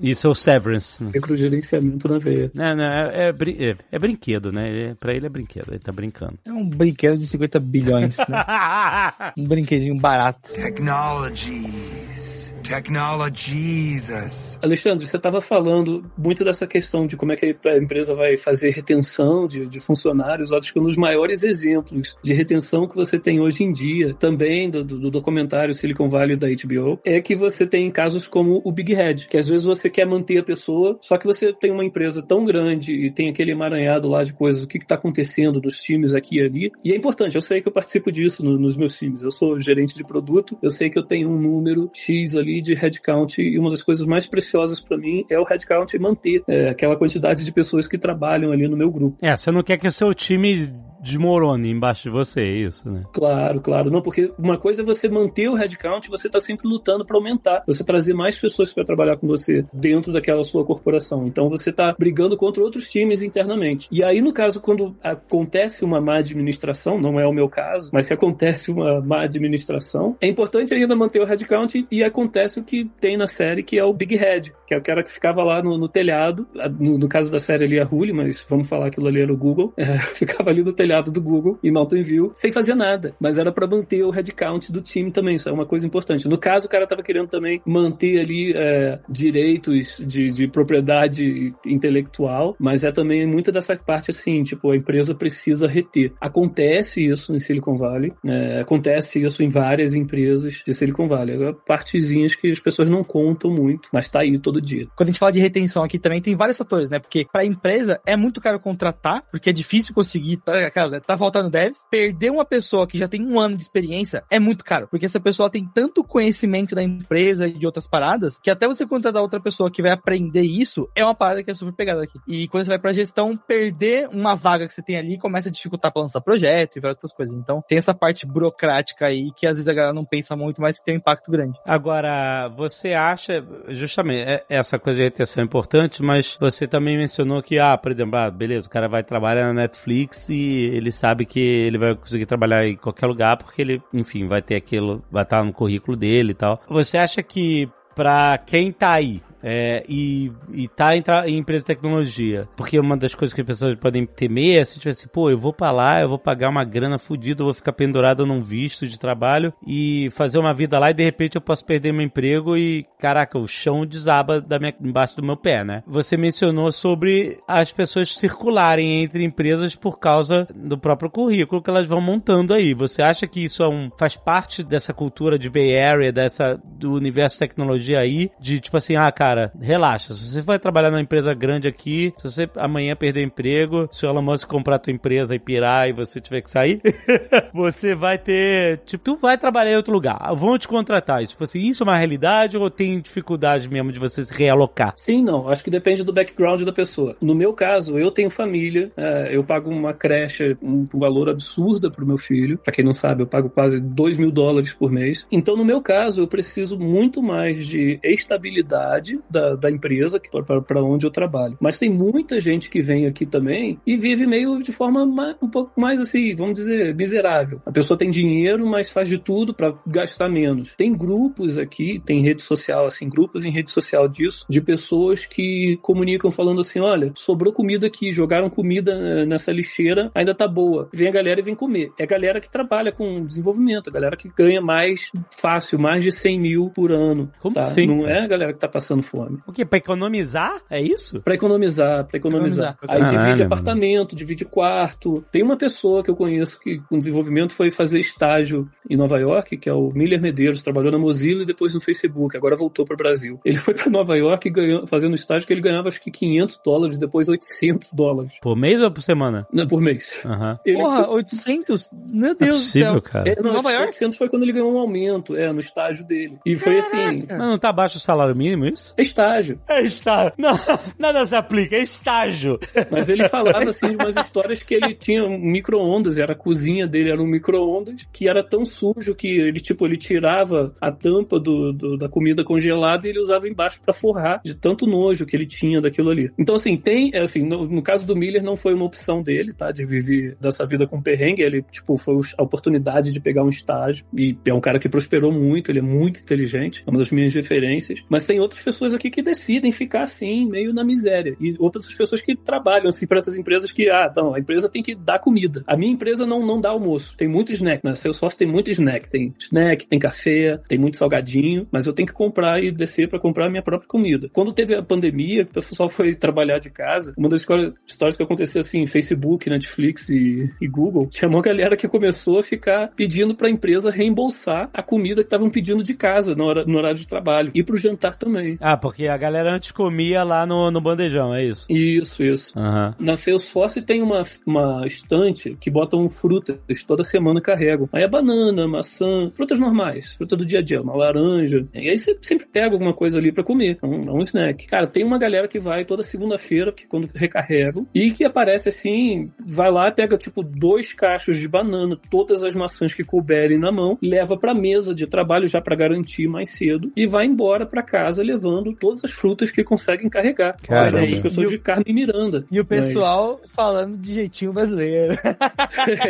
Isso é o Severance. né? Microgerenciamento na veia. Não, não, é, é, brin- é- é brinquedo, né? Ele- pra ele é brinquedo, ele tá brincando. É um brinquedo de 50 bilhões, né? (laughs) um brinquedinho barato. Technologies. Technologies. Alexandre, você estava falando muito dessa questão de como é que a empresa vai fazer retenção de, de funcionários. Eu acho que um dos maiores exemplos de retenção que você tem hoje em dia, também do, do- do documentário Silicon Valley da HBO, é que você tem casos como o Big Head, que às vezes você quer manter a pessoa, só que você tem uma empresa tão grande e tem aquele emaranhado lá de coisas, o que está acontecendo dos times aqui e ali. E é importante, eu sei que eu participo disso no- nos meus times. Eu sou gerente de produto, eu sei que eu tenho um número X ali de headcount e uma das coisas mais preciosas para mim é o headcount e manter é, aquela quantidade de pessoas que trabalham ali no meu grupo. É, você não quer que o seu time desmorone embaixo de você, é isso, né? Claro, claro. Não, porque uma coisa é você manter o headcount e você está sempre lutando para aumentar. Você trazer mais pessoas para trabalhar com você dentro daquela sua corporação. Então você está brigando contra outros times internamente. E aí, no caso, quando acontece uma má administração, não é o meu caso, mas se acontece uma má administração, é importante ainda manter o headcount e, acontece o que tem na série, que é o Big Head, que é o cara que ficava lá no, no telhado. No, no caso da série ali, a Huli, mas vamos falar aquilo ali era o Google. É, (laughs) ficava ali no telhado do Google, em Mountain View, sem fazer nada. Mas era para manter o headcount do time também. Isso é uma coisa importante. No caso, o cara tava querendo também manter ali é, direitos de, de propriedade intelectual, mas é também muita dessa parte assim, tipo, a empresa precisa reter. Acontece isso em Silicon Valley, é, acontece isso em várias empresas de Silicon Valley. Agora, partezinhas que as pessoas não contam muito, mas tá aí todo dia. Quando a gente fala de retenção aqui também tem vários fatores, né? Porque pra empresa é muito caro contratar, porque é difícil conseguir tá, né? Tá faltando devs, perder uma pessoa que já tem um ano de experiência é muito caro, porque essa pessoa tem tanto conhecimento da empresa e de outras paradas, que até você contratar outra pessoa que vai aprender isso, é uma parada que é super pegada aqui. E quando você vai pra gestão, perder uma vaga que você tem ali começa a dificultar pra lançar projeto e várias outras coisas. Então, tem essa parte burocrática aí que às vezes a galera não pensa muito, mas que tem um impacto grande. Agora, você acha, justamente, é- essa coisa de retenção é importante, mas você também mencionou que, ah, por exemplo, ah, beleza, o cara vai trabalhar na Netflix e ele sabe que ele vai conseguir trabalhar em qualquer lugar porque ele, enfim, vai ter aquilo, vai estar no currículo dele e tal. Você acha que pra quem tá aí, é, e, e tá em, em empresa de tecnologia. Porque uma das coisas que as pessoas podem temer é se tipo assim, pô, eu vou pra lá, eu vou pagar uma grana fodida, eu vou ficar pendurado num visto de trabalho e fazer uma vida lá e de repente eu posso perder meu emprego e, caraca, o chão desaba da minha, embaixo do meu pé, né? Você mencionou sobre as pessoas circularem entre empresas por causa do próprio currículo que elas vão montando aí. Você acha que isso é um, faz parte dessa cultura de Bay Area, dessa, do universo de tecnologia aí, de tipo assim, ah, cara, relaxa, se você vai trabalhar numa empresa grande aqui, se você amanhã perder emprego, se o Elon Musk comprar tua empresa e pirar e você tiver que sair, (laughs) você vai ter, tipo, tu vai trabalhar em outro lugar, vão te contratar. Tipo assim, isso é uma realidade ou tem dificuldade mesmo de você se realocar? Sim, não. Acho que depende do background da pessoa. No meu caso, eu tenho família, é, eu pago uma creche, um valor absurdo pro meu filho. Pra quem não sabe, eu pago quase 2 mil dólares por mês. Então, no meu caso, eu preciso muito mais de estabilidade da, da empresa para onde eu trabalho. Mas tem muita gente que vem aqui também e vive meio de forma ma- um pouco mais assim, vamos dizer, miserável. A pessoa tem dinheiro, mas faz de tudo para gastar menos. Tem grupos aqui, tem rede social, assim, grupos em rede social disso, de pessoas que comunicam falando assim: olha, sobrou comida aqui, jogaram comida eh, nessa lixeira, ainda tá boa. Vem a galera e vem comer. É a galera que trabalha com desenvolvimento, a galera que ganha mais fácil, mais de 100 mil por ano. Como tá? assim? Não é a galera que tá passando fome. O quê? Pra economizar? É isso? Pra economizar, pra economizar. Economizar. Aí Caralho, divide mano. apartamento, divide quarto. Tem uma pessoa que eu conheço que com desenvolvimento foi fazer estágio em Nova York, que é o Miller Medeiros, trabalhou na Mozilla e depois no Facebook, agora voltou para o Brasil. Ele foi pra Nova York e ganhou, fazendo estágio que ele ganhava acho que 500 dólares, depois 800 dólares Por mês ou por semana? né, por mês. Aham. Ele Porra, foi- 800? Meu Não é Deus do possível, céu. cara. é, não, Nova York? 800 foi quando ele ganhou um aumento, é, no estágio dele. E foi assim, Mas não tá abaixo do salário mínimo isso? É estágio. É estágio. Não, nada se aplica, é estágio. Mas ele falava assim de umas (laughs) histórias que ele tinha um micro-ondas, era a cozinha dele, era um micro-ondas, que era tão sujo que ele, tipo, ele tirava a tampa do, do- da comida congelada e ele usava embaixo pra forrar, de tanto nojo que ele tinha daquilo ali. Então, assim, tem, é, assim, no, no caso do Miller não foi uma opção dele, tá, de viver dessa vida com perrengue, ele, tipo, foi a oportunidade de pegar um estágio, e é um cara que prosperou muito, ele é muito inteligente, é uma das minhas referências, mas tem outras pessoas aqui que decidem ficar assim, meio na miséria, e outras pessoas que trabalham, assim, para essas empresas que, ah, não, a empresa tem que dar comida. A minha empresa não, não dá almoço, tem muito snack, né, Salesforce tem muito snack, tem snack, tem café, tem muito salgadinho, mas eu tenho que comprar e descer para comprar a minha própria comida. Quando teve a pandemia, o pessoal foi trabalhar de casa, uma das histórias- que aconteceu assim, Facebook, Netflix e, e Google, tinha uma galera que começou a ficar pedindo para a empresa reembolsar a comida que estavam pedindo de casa no, hora- no horário de trabalho e pro jantar também. Ah, porque a galera antes comia lá no, no bandejão, é isso? Isso, isso. Aham. Na Salesforce tem uma, uma estante que botam frutas, toda semana carregam. Aí é banana, maçã, frutas normais, fruta do dia a dia, uma laranja. E aí você sempre pega alguma coisa ali pra comer, é um, é um snack. Cara, tem uma galera que vai toda segunda-feira, que quando recarregam, e que aparece assim, vai lá, pega tipo dois cachos de banana, todas as maçãs que couberem na mão, leva pra mesa de trabalho já pra garantir mais cedo, e vai embora pra casa levando todas as frutas que conseguem carregar. São essas pessoas de Carmen Miranda. E o pessoal falando de jeitinho brasileiro. (laughs)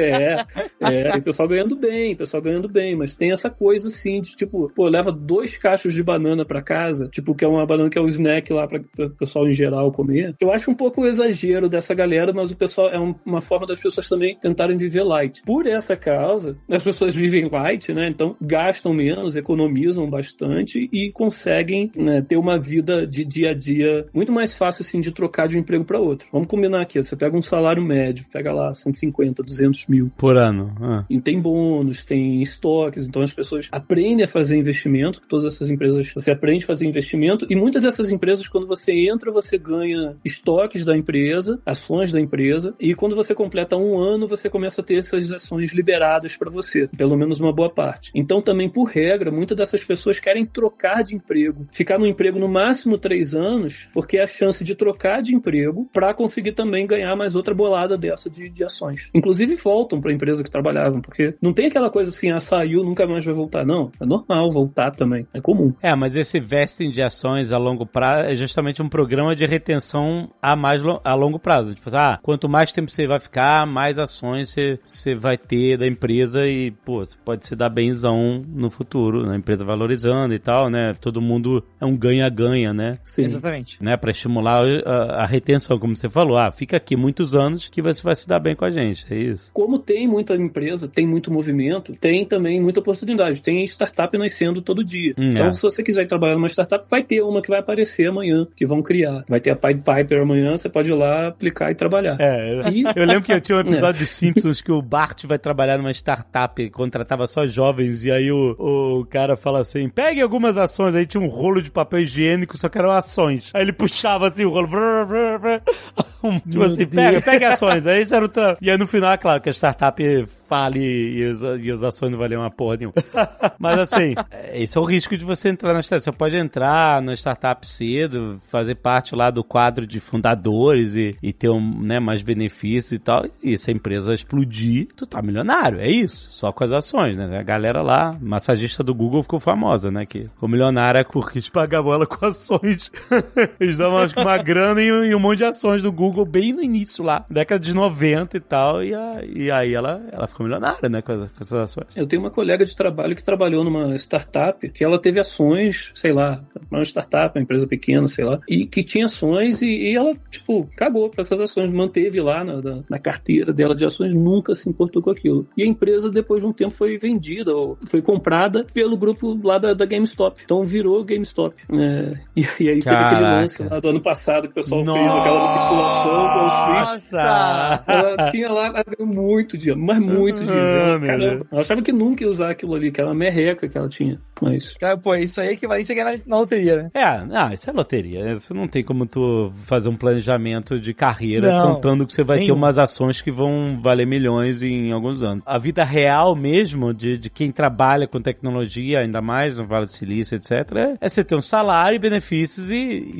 É, é, tem pessoal ganhando bem, pessoal ganhando bem, mas tem essa coisa assim de tipo, pô, leva dois cachos de banana pra casa, tipo, que é uma banana que é um snack lá pra o pessoal em geral comer. Eu acho um pouco o exagero dessa galera, mas o pessoal é um- uma forma das pessoas também tentarem viver light. Por essa causa, as pessoas vivem light, né? Então gastam menos, economizam bastante e conseguem né, ter uma vida de dia a dia muito mais fácil assim de trocar de um emprego para outro. Vamos combinar aqui, você pega um salário médio, pega lá 150, 200 mil. Por ano. Ah. E tem bônus, tem estoques, então as pessoas aprendem a fazer investimento, todas essas empresas, você aprende a fazer investimento, e muitas dessas empresas, quando você entra, você ganha estoques da empresa, ações da empresa, e quando você completa um ano, você começa a ter essas ações liberadas para você, pelo menos uma boa parte. Então, também, por regra, muitas dessas pessoas querem trocar de emprego, ficar no emprego no máximo três anos, porque é a chance de trocar de emprego para conseguir também ganhar mais outra bolada dessa de, de ações. Inclusive, voltam para a empresa que trabalhavam, porque não tem aquela coisa assim, ah, saiu, nunca mais vai voltar. Não, é normal voltar também, é comum. É, mas esse vesting de ações a longo prazo é justamente um programa de retenção a mais a longo prazo. Tipo, ah, quanto mais tempo você vai ficar, mais ações você, você vai ter da empresa e, pô, você pode se dar benzão no futuro, né? empresa valorizando e tal, né? Todo mundo é um ganha-ganha, né? Sim. Exatamente. Né, para estimular a, a retenção, como você falou, ah, fica aqui muitos anos que você vai se dar bem com a gente, é isso. Como tem muita empresa, tem muito movimento, tem também muita oportunidade. Tem startup nascendo todo dia. Hum, então, é. se você quiser trabalhar numa startup, vai ter uma que vai aparecer amanhã, que vão criar. Vai ter a Pied Piper amanhã, você pode ir lá aplicar e trabalhar. É, E- eu lembro que eu tinha um (laughs) episódio dos Simpsons que o Bart vai trabalhar numa startup, contratava só jovens, e aí o, o cara fala assim: pegue algumas ações, aí tinha um rolo de papel higiênico, só que eram ações. Aí ele puxava assim o rolo, vrr, vrr. (laughs) Um, tipo Meu assim, Deus. pega, pega ações. Aí isso era o tra... E aí no final, é claro, que a startup fale e, os, e as ações não valiam uma porra nenhuma. (laughs) Mas assim, esse é o risco de você entrar na startup. Você pode entrar na startup cedo, fazer parte lá do quadro de fundadores e, e ter um, né, mais benefícios e tal. E se a empresa explodir, tu tá milionário. É isso. Só com as ações, né? A galera lá, massagista do Google ficou famosa, né? Que ficou milionária porque eles pagavam com ações. (laughs) eles davam acho que uma grana e, e um monte de ações do Google bem no início lá, década de 90 e tal. E, a- e aí ela, ela ficou milionária, né? Com, com essas ações. Eu tenho uma colega de trabalho que trabalhou numa startup, que ela teve ações, sei lá, uma startup, uma empresa pequena, sei lá, e que tinha ações e, e ela, tipo, cagou para essas ações, manteve lá na, na- na carteira dela de ações, nunca se importou com aquilo. E a empresa, depois de um tempo, foi vendida ou foi comprada pelo grupo lá da, da GameStop. Então virou GameStop. É, (laughs) e, e aí teve aquele Caraca. lance lá do ano passado que o pessoal fez aquela manipulação com os tweets. Nossa! Ela tinha lá ela ganhou muito dinheiro, mas muito dinheiro. Ah, caramba, ela achava que nunca ia usar aquilo ali, uma merreca que ela tinha. Mas Cara, pô, isso aí é equivalente a ganhar na, na loteria, né? É, não, isso é loteria. Você não tem como tu fazer um planejamento de carreira Não, contando que você vai ter nenhum. umas ações que vão valer milhões em alguns anos. A vida real mesmo de, de quem trabalha com tecnologia, ainda mais no Vale do Silício, etc., é, é você ter um salário, benefícios e,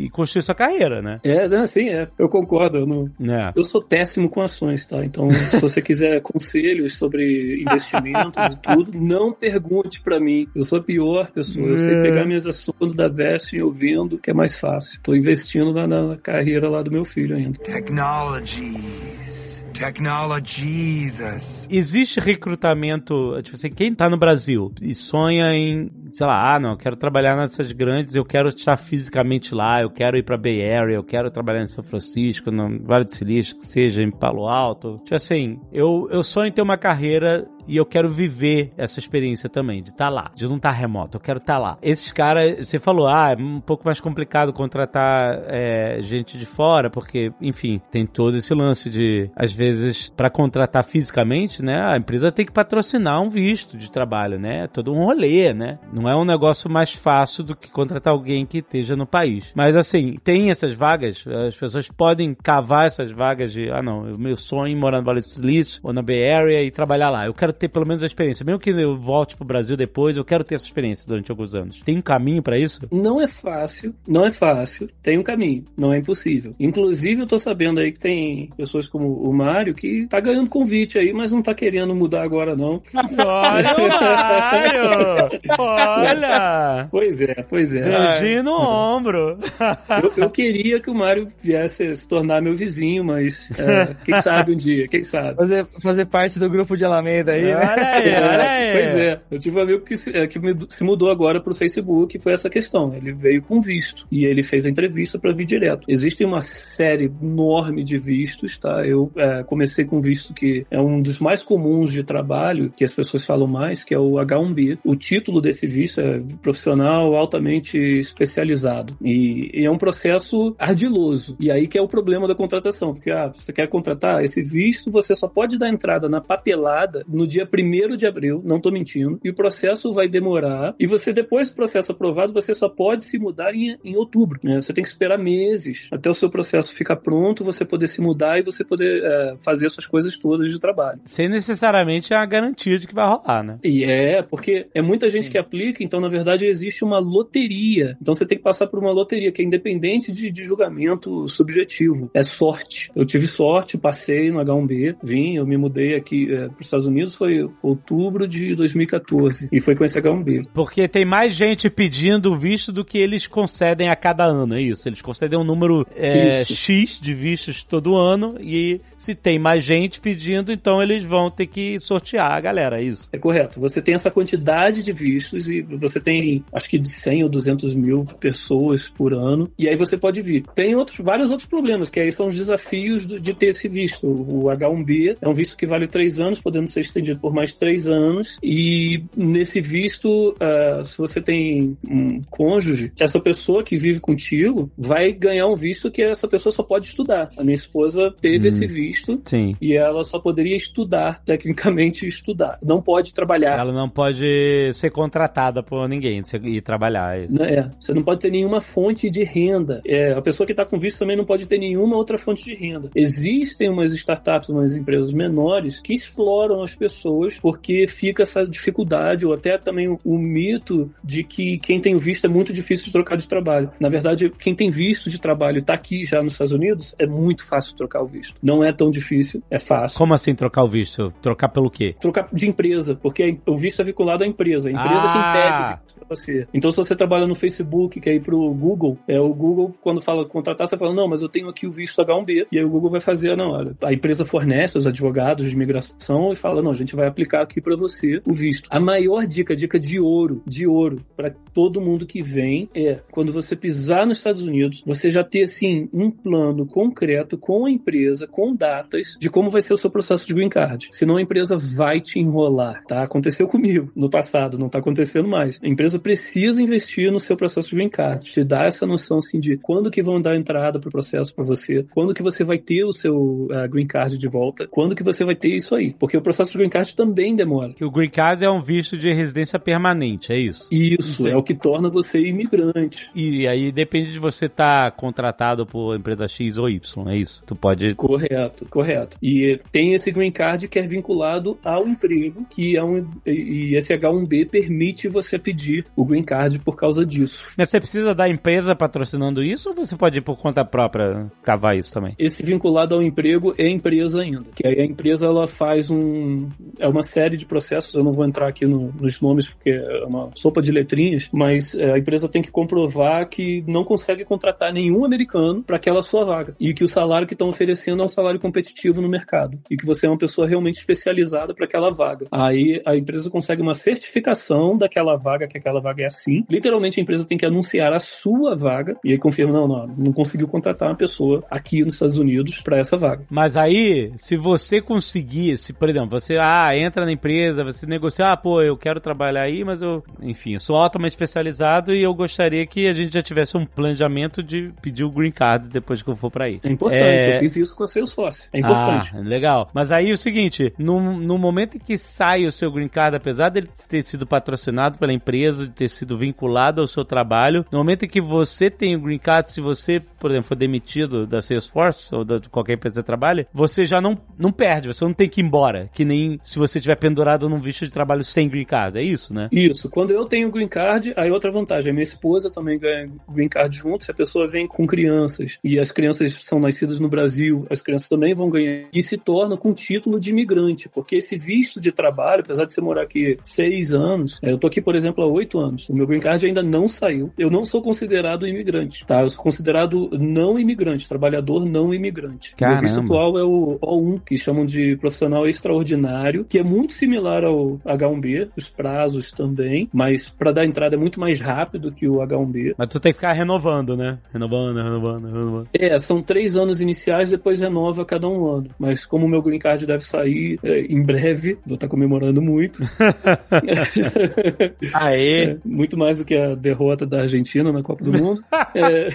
e construir sua carreira, né? é, né, assim, é, eu concordo. Eu, não- É. eu sou péssimo com ações, tá? Então, se você quiser (laughs) conselhos sobre investimentos e tudo, não pergunte pra mim. Eu sou a pior pessoa. Eu sei É. pegar minhas ações da Vest e eu vendo, que é mais fácil. Tô investindo na, na carreira lá do meu filho ainda. Technologies. Technologies. Existe recrutamento, tipo assim, quem tá no Brasil e sonha em, sei lá, ah, não, eu quero trabalhar nessas grandes, eu quero estar fisicamente lá, eu quero ir pra Bay Area, eu quero trabalhar em São Francisco, no Vale do Silício, que seja em Palo Alto. Tipo assim, eu, eu sonho em ter uma carreira e eu quero viver essa experiência também, de estar lá, de não estar remoto, eu quero estar lá. Esses caras, você falou, ah, é um pouco mais complicado contratar é, gente de fora, porque, enfim, tem todo esse lance de, às vezes, para contratar fisicamente, né, a empresa tem que patrocinar um visto de trabalho, né, todo um rolê, né, não é um negócio mais fácil do que contratar alguém que esteja no país. Mas, assim, tem essas vagas, as pessoas podem cavar essas vagas de, ah, não, o meu sonho é morar no Vale do Silício ou na Bay Area e trabalhar lá. Eu quero ter pelo menos a experiência. Mesmo que eu volte pro Brasil depois, eu quero ter essa experiência durante alguns anos. Tem um caminho pra isso? Não é fácil, não é fácil, tem um caminho, não é impossível. Inclusive, eu tô sabendo aí que tem pessoas como o Mário que tá ganhando convite aí, mas não tá querendo mudar agora, não. Olha o Mário! Olha! Pois é, pois é. Beijinho no ombro. Eu, eu queria que o Mário viesse se tornar meu vizinho, mas é, quem sabe um dia, quem sabe. Fazer, fazer parte do grupo de Alameda aí. Aí, olha aí, olha aí. Pois é, eu tive um amigo que se, é, que se mudou agora pro Facebook e foi essa questão. Ele veio com visto e ele fez a entrevista para vir direto. Existe uma série enorme de vistos, tá? Eu é, comecei com visto que é um dos mais comuns de trabalho, que as pessoas falam mais, que é o H1B. O título desse visto é profissional altamente especializado e, e é um processo ardiloso. E aí que é o problema da contratação, porque ah, você quer contratar esse visto, você só pode dar entrada na papelada no dia 1 de abril, não tô mentindo, e o processo vai demorar, e você depois do processo aprovado, você só pode se mudar em, em outubro, né? Você tem que esperar meses até o seu processo ficar pronto, você poder se mudar e você poder é, fazer suas coisas todas de trabalho. Sem necessariamente a garantia de que vai rolar, né? E é, porque é muita gente Sim. que aplica, então na verdade existe uma loteria. Então você tem que passar por uma loteria que é independente de, de julgamento subjetivo. É sorte. Eu tive sorte, passei no H1B, vim, eu me mudei aqui é, para os Estados Unidos, foi outubro de 2014. E foi com esse H1B. Porque tem mais gente pedindo visto do que eles concedem a cada ano, é isso? Eles concedem um número é, X de vistos todo ano e se tem mais gente pedindo, então eles vão ter que sortear a galera, é isso? É correto. Você tem essa quantidade de vistos e você tem, acho que de 100 ou 200 mil pessoas por ano, e aí você pode vir. Tem outros, vários outros problemas, que aí são os desafios de ter esse visto. O H1B é um visto que vale três anos, podendo ser estendido por mais três anos, e nesse visto, uh, se você tem um cônjuge, essa pessoa que vive contigo vai ganhar um visto que essa pessoa só pode estudar. A minha esposa teve hum. esse visto visto. Sim. E ela só poderia estudar, (laughs) tecnicamente estudar. Não pode trabalhar. Ela não pode ser contratada por ninguém e trabalhar. É, você não pode ter nenhuma fonte de renda. É, a pessoa que está com visto também não pode ter nenhuma outra fonte de renda. Existem umas startups, umas empresas menores que exploram as pessoas porque fica essa dificuldade ou até também o, o mito de que quem tem visto é muito difícil de trocar de trabalho. Na verdade, quem tem visto de trabalho e está aqui já nos Estados Unidos é muito fácil trocar o visto. Não é tão difícil, é fácil. Como assim trocar o visto? Trocar pelo quê? Trocar de empresa, porque o visto é vinculado à empresa. A empresa ah. quem pede visto pra você. Então, se você trabalha no Facebook, quer ir pro Google, é o Google, quando fala contratar, você fala, não, mas eu tenho aqui o visto H1B. E aí o Google vai fazer, não, olha, a empresa fornece os advogados de imigração e fala, não, a gente vai aplicar aqui para você o visto. A maior dica, dica de ouro, de ouro, para todo mundo que vem é, quando você pisar nos Estados Unidos, você já ter, assim, um plano concreto com a empresa, com dados datas de como vai ser o seu processo de green card. Senão a empresa vai te enrolar, tá? Aconteceu comigo no passado, não tá acontecendo mais. A empresa precisa investir no seu processo de green card, te dar essa noção assim de quando que vão dar entrada pro processo para você, quando que você vai ter o seu uh, green card de volta, quando que você vai ter isso aí, porque o processo de green card também demora. Que o green card é um visto de residência permanente, é isso? Isso, é o que torna você imigrante. E aí depende de você estar tá contratado por empresa X ou Y, é isso? Tu pode Correto. Correto, correto. E tem esse green card que é vinculado ao emprego, que é um e esse H1B permite você pedir o green card por causa disso. Mas você precisa da empresa patrocinando isso ou você pode ir por conta própria cavar isso também? Esse vinculado ao emprego é empresa ainda. Que aí a empresa ela faz um é uma série de processos, eu não vou entrar aqui no, nos nomes porque é uma sopa de letrinhas, mas é, a empresa tem que comprovar que não consegue contratar nenhum americano para aquela sua vaga e que o salário que estão oferecendo é um salário competitivo no mercado e que você é uma pessoa realmente especializada para aquela vaga. Aí a empresa consegue uma certificação daquela vaga, que aquela vaga é assim. Literalmente a empresa tem que anunciar a sua vaga e aí confirma, não, não, não conseguiu contratar uma pessoa aqui nos Estados Unidos para essa vaga. Mas aí, se você conseguir, se por exemplo, você ah, entra na empresa, você negocia, ah, pô, eu quero trabalhar aí, mas eu, enfim, eu sou altamente especializado e eu gostaria que a gente já tivesse um planejamento de pedir o green card depois que eu for para aí. É importante, é... eu fiz isso com a Salesforce. É importante. Ah, legal. Mas aí é o seguinte, no, no momento em que sai o seu green card, apesar dele ter sido patrocinado pela empresa, de ter sido vinculado ao seu trabalho, no momento em que você tem o green card, se você, por exemplo, for demitido da Salesforce ou de qualquer empresa que trabalha, você já não, não perde, você não tem que ir embora, que nem se você estiver pendurado num visto de trabalho sem green card, é isso, né? Isso. Quando eu tenho green card, aí outra vantagem, a minha esposa também ganha green card junto, se a pessoa vem com crianças e as crianças são nascidas no Brasil, as crianças também também vão ganhar e se torna com título de imigrante, porque esse visto de trabalho, apesar de você morar aqui seis anos, é, eu tô aqui, por exemplo, há oito anos. O meu green card ainda não saiu. Eu não sou considerado imigrante, tá? Eu sou considerado não imigrante, trabalhador não imigrante. Caramba. O visto atual é o O1, que chamam de profissional extraordinário, que é muito similar ao H1B, os prazos também, mas para dar entrada é muito mais rápido que o H1B. Mas tu tem que ficar renovando, né? Renovando, renovando, renovando. É, são três anos iniciais, depois renova cada um ano. Mas como o meu green card deve sair é, em breve, vou estar comemorando muito. (laughs) Aê! É, muito mais do que a derrota da Argentina na Copa do Mundo. É,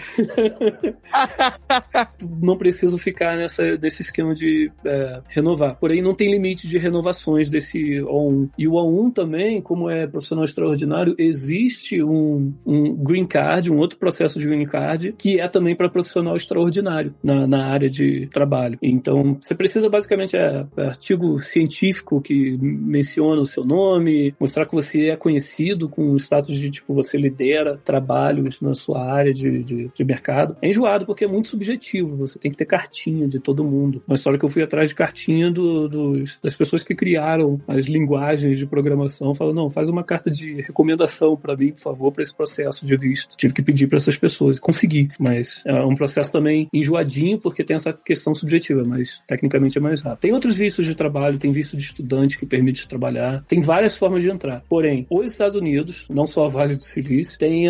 (laughs) não preciso ficar nessa, nesse esquema de é, renovar. Porém, não tem limite de renovações desse O1. E o O1 também, como é profissional extraordinário, existe um, um green card, um outro processo de green card, que é também para profissional extraordinário na, na área de trabalho. Então, você precisa basicamente é, é artigo científico que menciona o seu nome, mostrar que você é conhecido com o status de tipo você lidera trabalhos na sua área de, de, de mercado. É enjoado porque é muito subjetivo. Você tem que ter cartinha de todo mundo. Uma história que eu fui atrás de cartinha do, dos, das pessoas que criaram as linguagens de programação. Falou, não, faz uma carta de recomendação para mim, por favor, para esse processo de visto. Tive que pedir para essas pessoas. Consegui, mas é um processo também enjoadinho porque tem essa questão subjetiva, mas tecnicamente é mais rápido. Tem outros vistos de trabalho, tem visto de estudante que permite trabalhar, tem várias formas de entrar. Porém, os Estados Unidos, não só a Vale do Silício, tem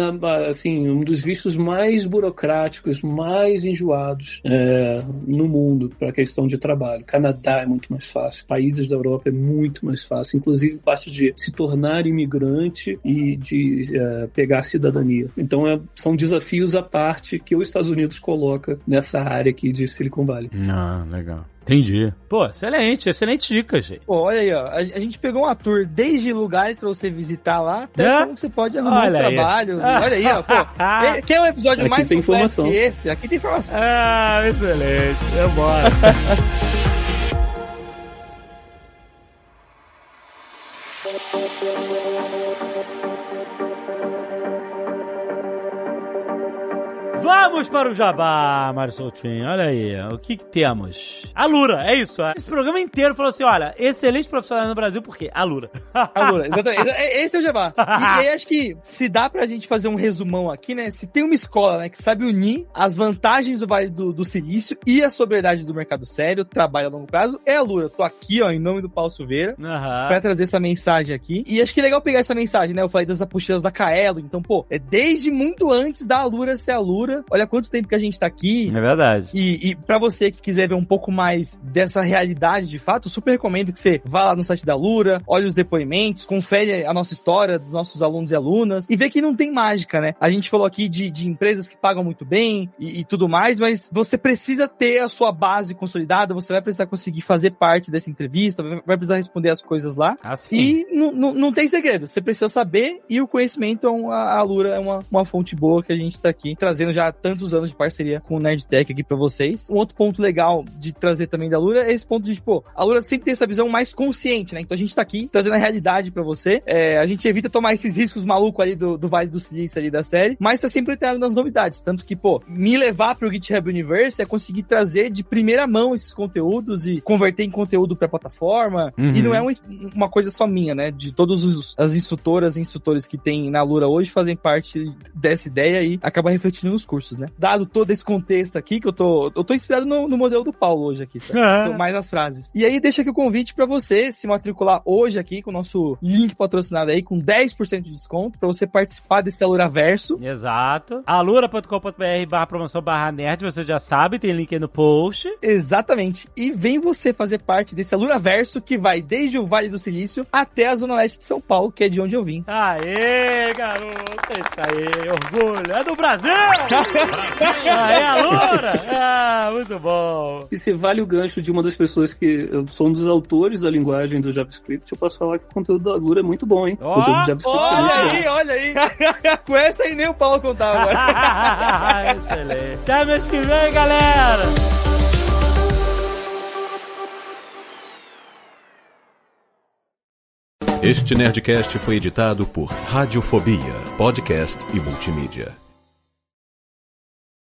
assim um dos vistos mais burocráticos, mais enjoados é, no mundo para a questão de trabalho. Canadá é muito mais fácil, países da Europa é muito mais fácil, inclusive parte de se tornar imigrante e de é, pegar a cidadania. Então é, são desafios à parte que os Estados Unidos coloca nessa área aqui de Silicon Valley. Ah, legal. Entendi. Pô, excelente, excelente dica, gente. Pô, olha aí, ó. A, a gente pegou uma tour desde lugares pra você visitar lá, até É? como você pode arrumar Olha os aí. trabalhos. Olha aí, ó. Pô, (laughs) quer um episódio Aqui mais tem informação. que esse? Aqui tem informação. Ah, excelente. Vambora. (laughs) Vamos para o Jabá, Mário Soutinho. Olha aí, o que, que temos? A Lura, é isso. é. Esse programa inteiro falou assim: olha, excelente profissional no Brasil, por quê? A Lura. Alura, exatamente. E- Esse é o Jabá. E, e aí acho que se dá pra gente fazer um resumão aqui, né? Se tem uma escola, né, que sabe unir as vantagens do Vale do, do Silício e a sobriedade do mercado sério, trabalho a longo prazo, é a Lura. Tô aqui, ó, em nome do Paulo Silveira. Aham. Pra trazer essa mensagem aqui. E acho que é legal pegar essa mensagem, né? Eu falei das apostilas da Caelo. Então, pô, é desde muito antes da Alura ser Alura. Olha quanto tempo que a gente tá aqui. É verdade. E, e para você que quiser ver um pouco mais dessa realidade de fato, eu super recomendo que você vá lá no site da Lura, olhe os depoimentos, confere a nossa história dos nossos alunos e alunas e vê que não tem mágica, né? A gente falou aqui de, de empresas que pagam muito bem e, e tudo mais, mas você precisa ter a sua base consolidada, você vai precisar conseguir fazer parte dessa entrevista, vai precisar responder as coisas lá. Assim. E não- tem segredo, você precisa saber e o conhecimento é uma, a Lura é uma, uma fonte boa que a gente tá aqui trazendo já há tantos anos de parceria com o Nerdtech aqui pra vocês. Um outro ponto legal de trazer também da Lura é esse ponto de, tipo, a Lura sempre tem essa visão mais consciente, né? Então a gente tá aqui trazendo a realidade pra você. É, a gente evita tomar esses riscos malucos ali do, do Vale do Silício ali da série, mas tá sempre antenado nas novidades. Tanto que, pô, me levar pro GitHub Universe é conseguir trazer de primeira mão esses conteúdos e converter em conteúdo pra plataforma. Uhum. E não é um- uma coisa só minha, né? De todas as instrutoras e instrutores que tem na Lura hoje fazem parte dessa ideia e acaba refletindo nos cursos, né? Dado todo esse contexto aqui, que eu tô, eu tô inspirado no, no modelo do Paulo hoje aqui, tá? Tô mais nas frases. E aí deixa aqui o convite pra você se matricular hoje aqui com o nosso link patrocinado aí, com 10% de desconto, pra você participar desse Aluraverso. Exato. alura.com.br barra promoção barra nerd, você já sabe, tem link aí no post. Exatamente. E vem você fazer parte desse Aluraverso que vai desde o Vale do Silício até a Zona Leste de São Paulo, que é de onde eu vim. Aê, garoto! Isso aí, orgulho! É do Brasil! Aê, alura! Ah, muito bom! E se vale o gancho de uma das pessoas que eu sou um dos autores da linguagem do JavaScript, eu posso falar que o conteúdo da Lura é muito bom, hein? O Ó, conteúdo do JavaScript é muito Olha bom. aí, olha aí. (laughs) Com essa aí nem o Paulo contava agora. (laughs) Excelente! Até mês que vem, galera! Este Nerdcast foi editado por Radiofobia, podcast e multimídia.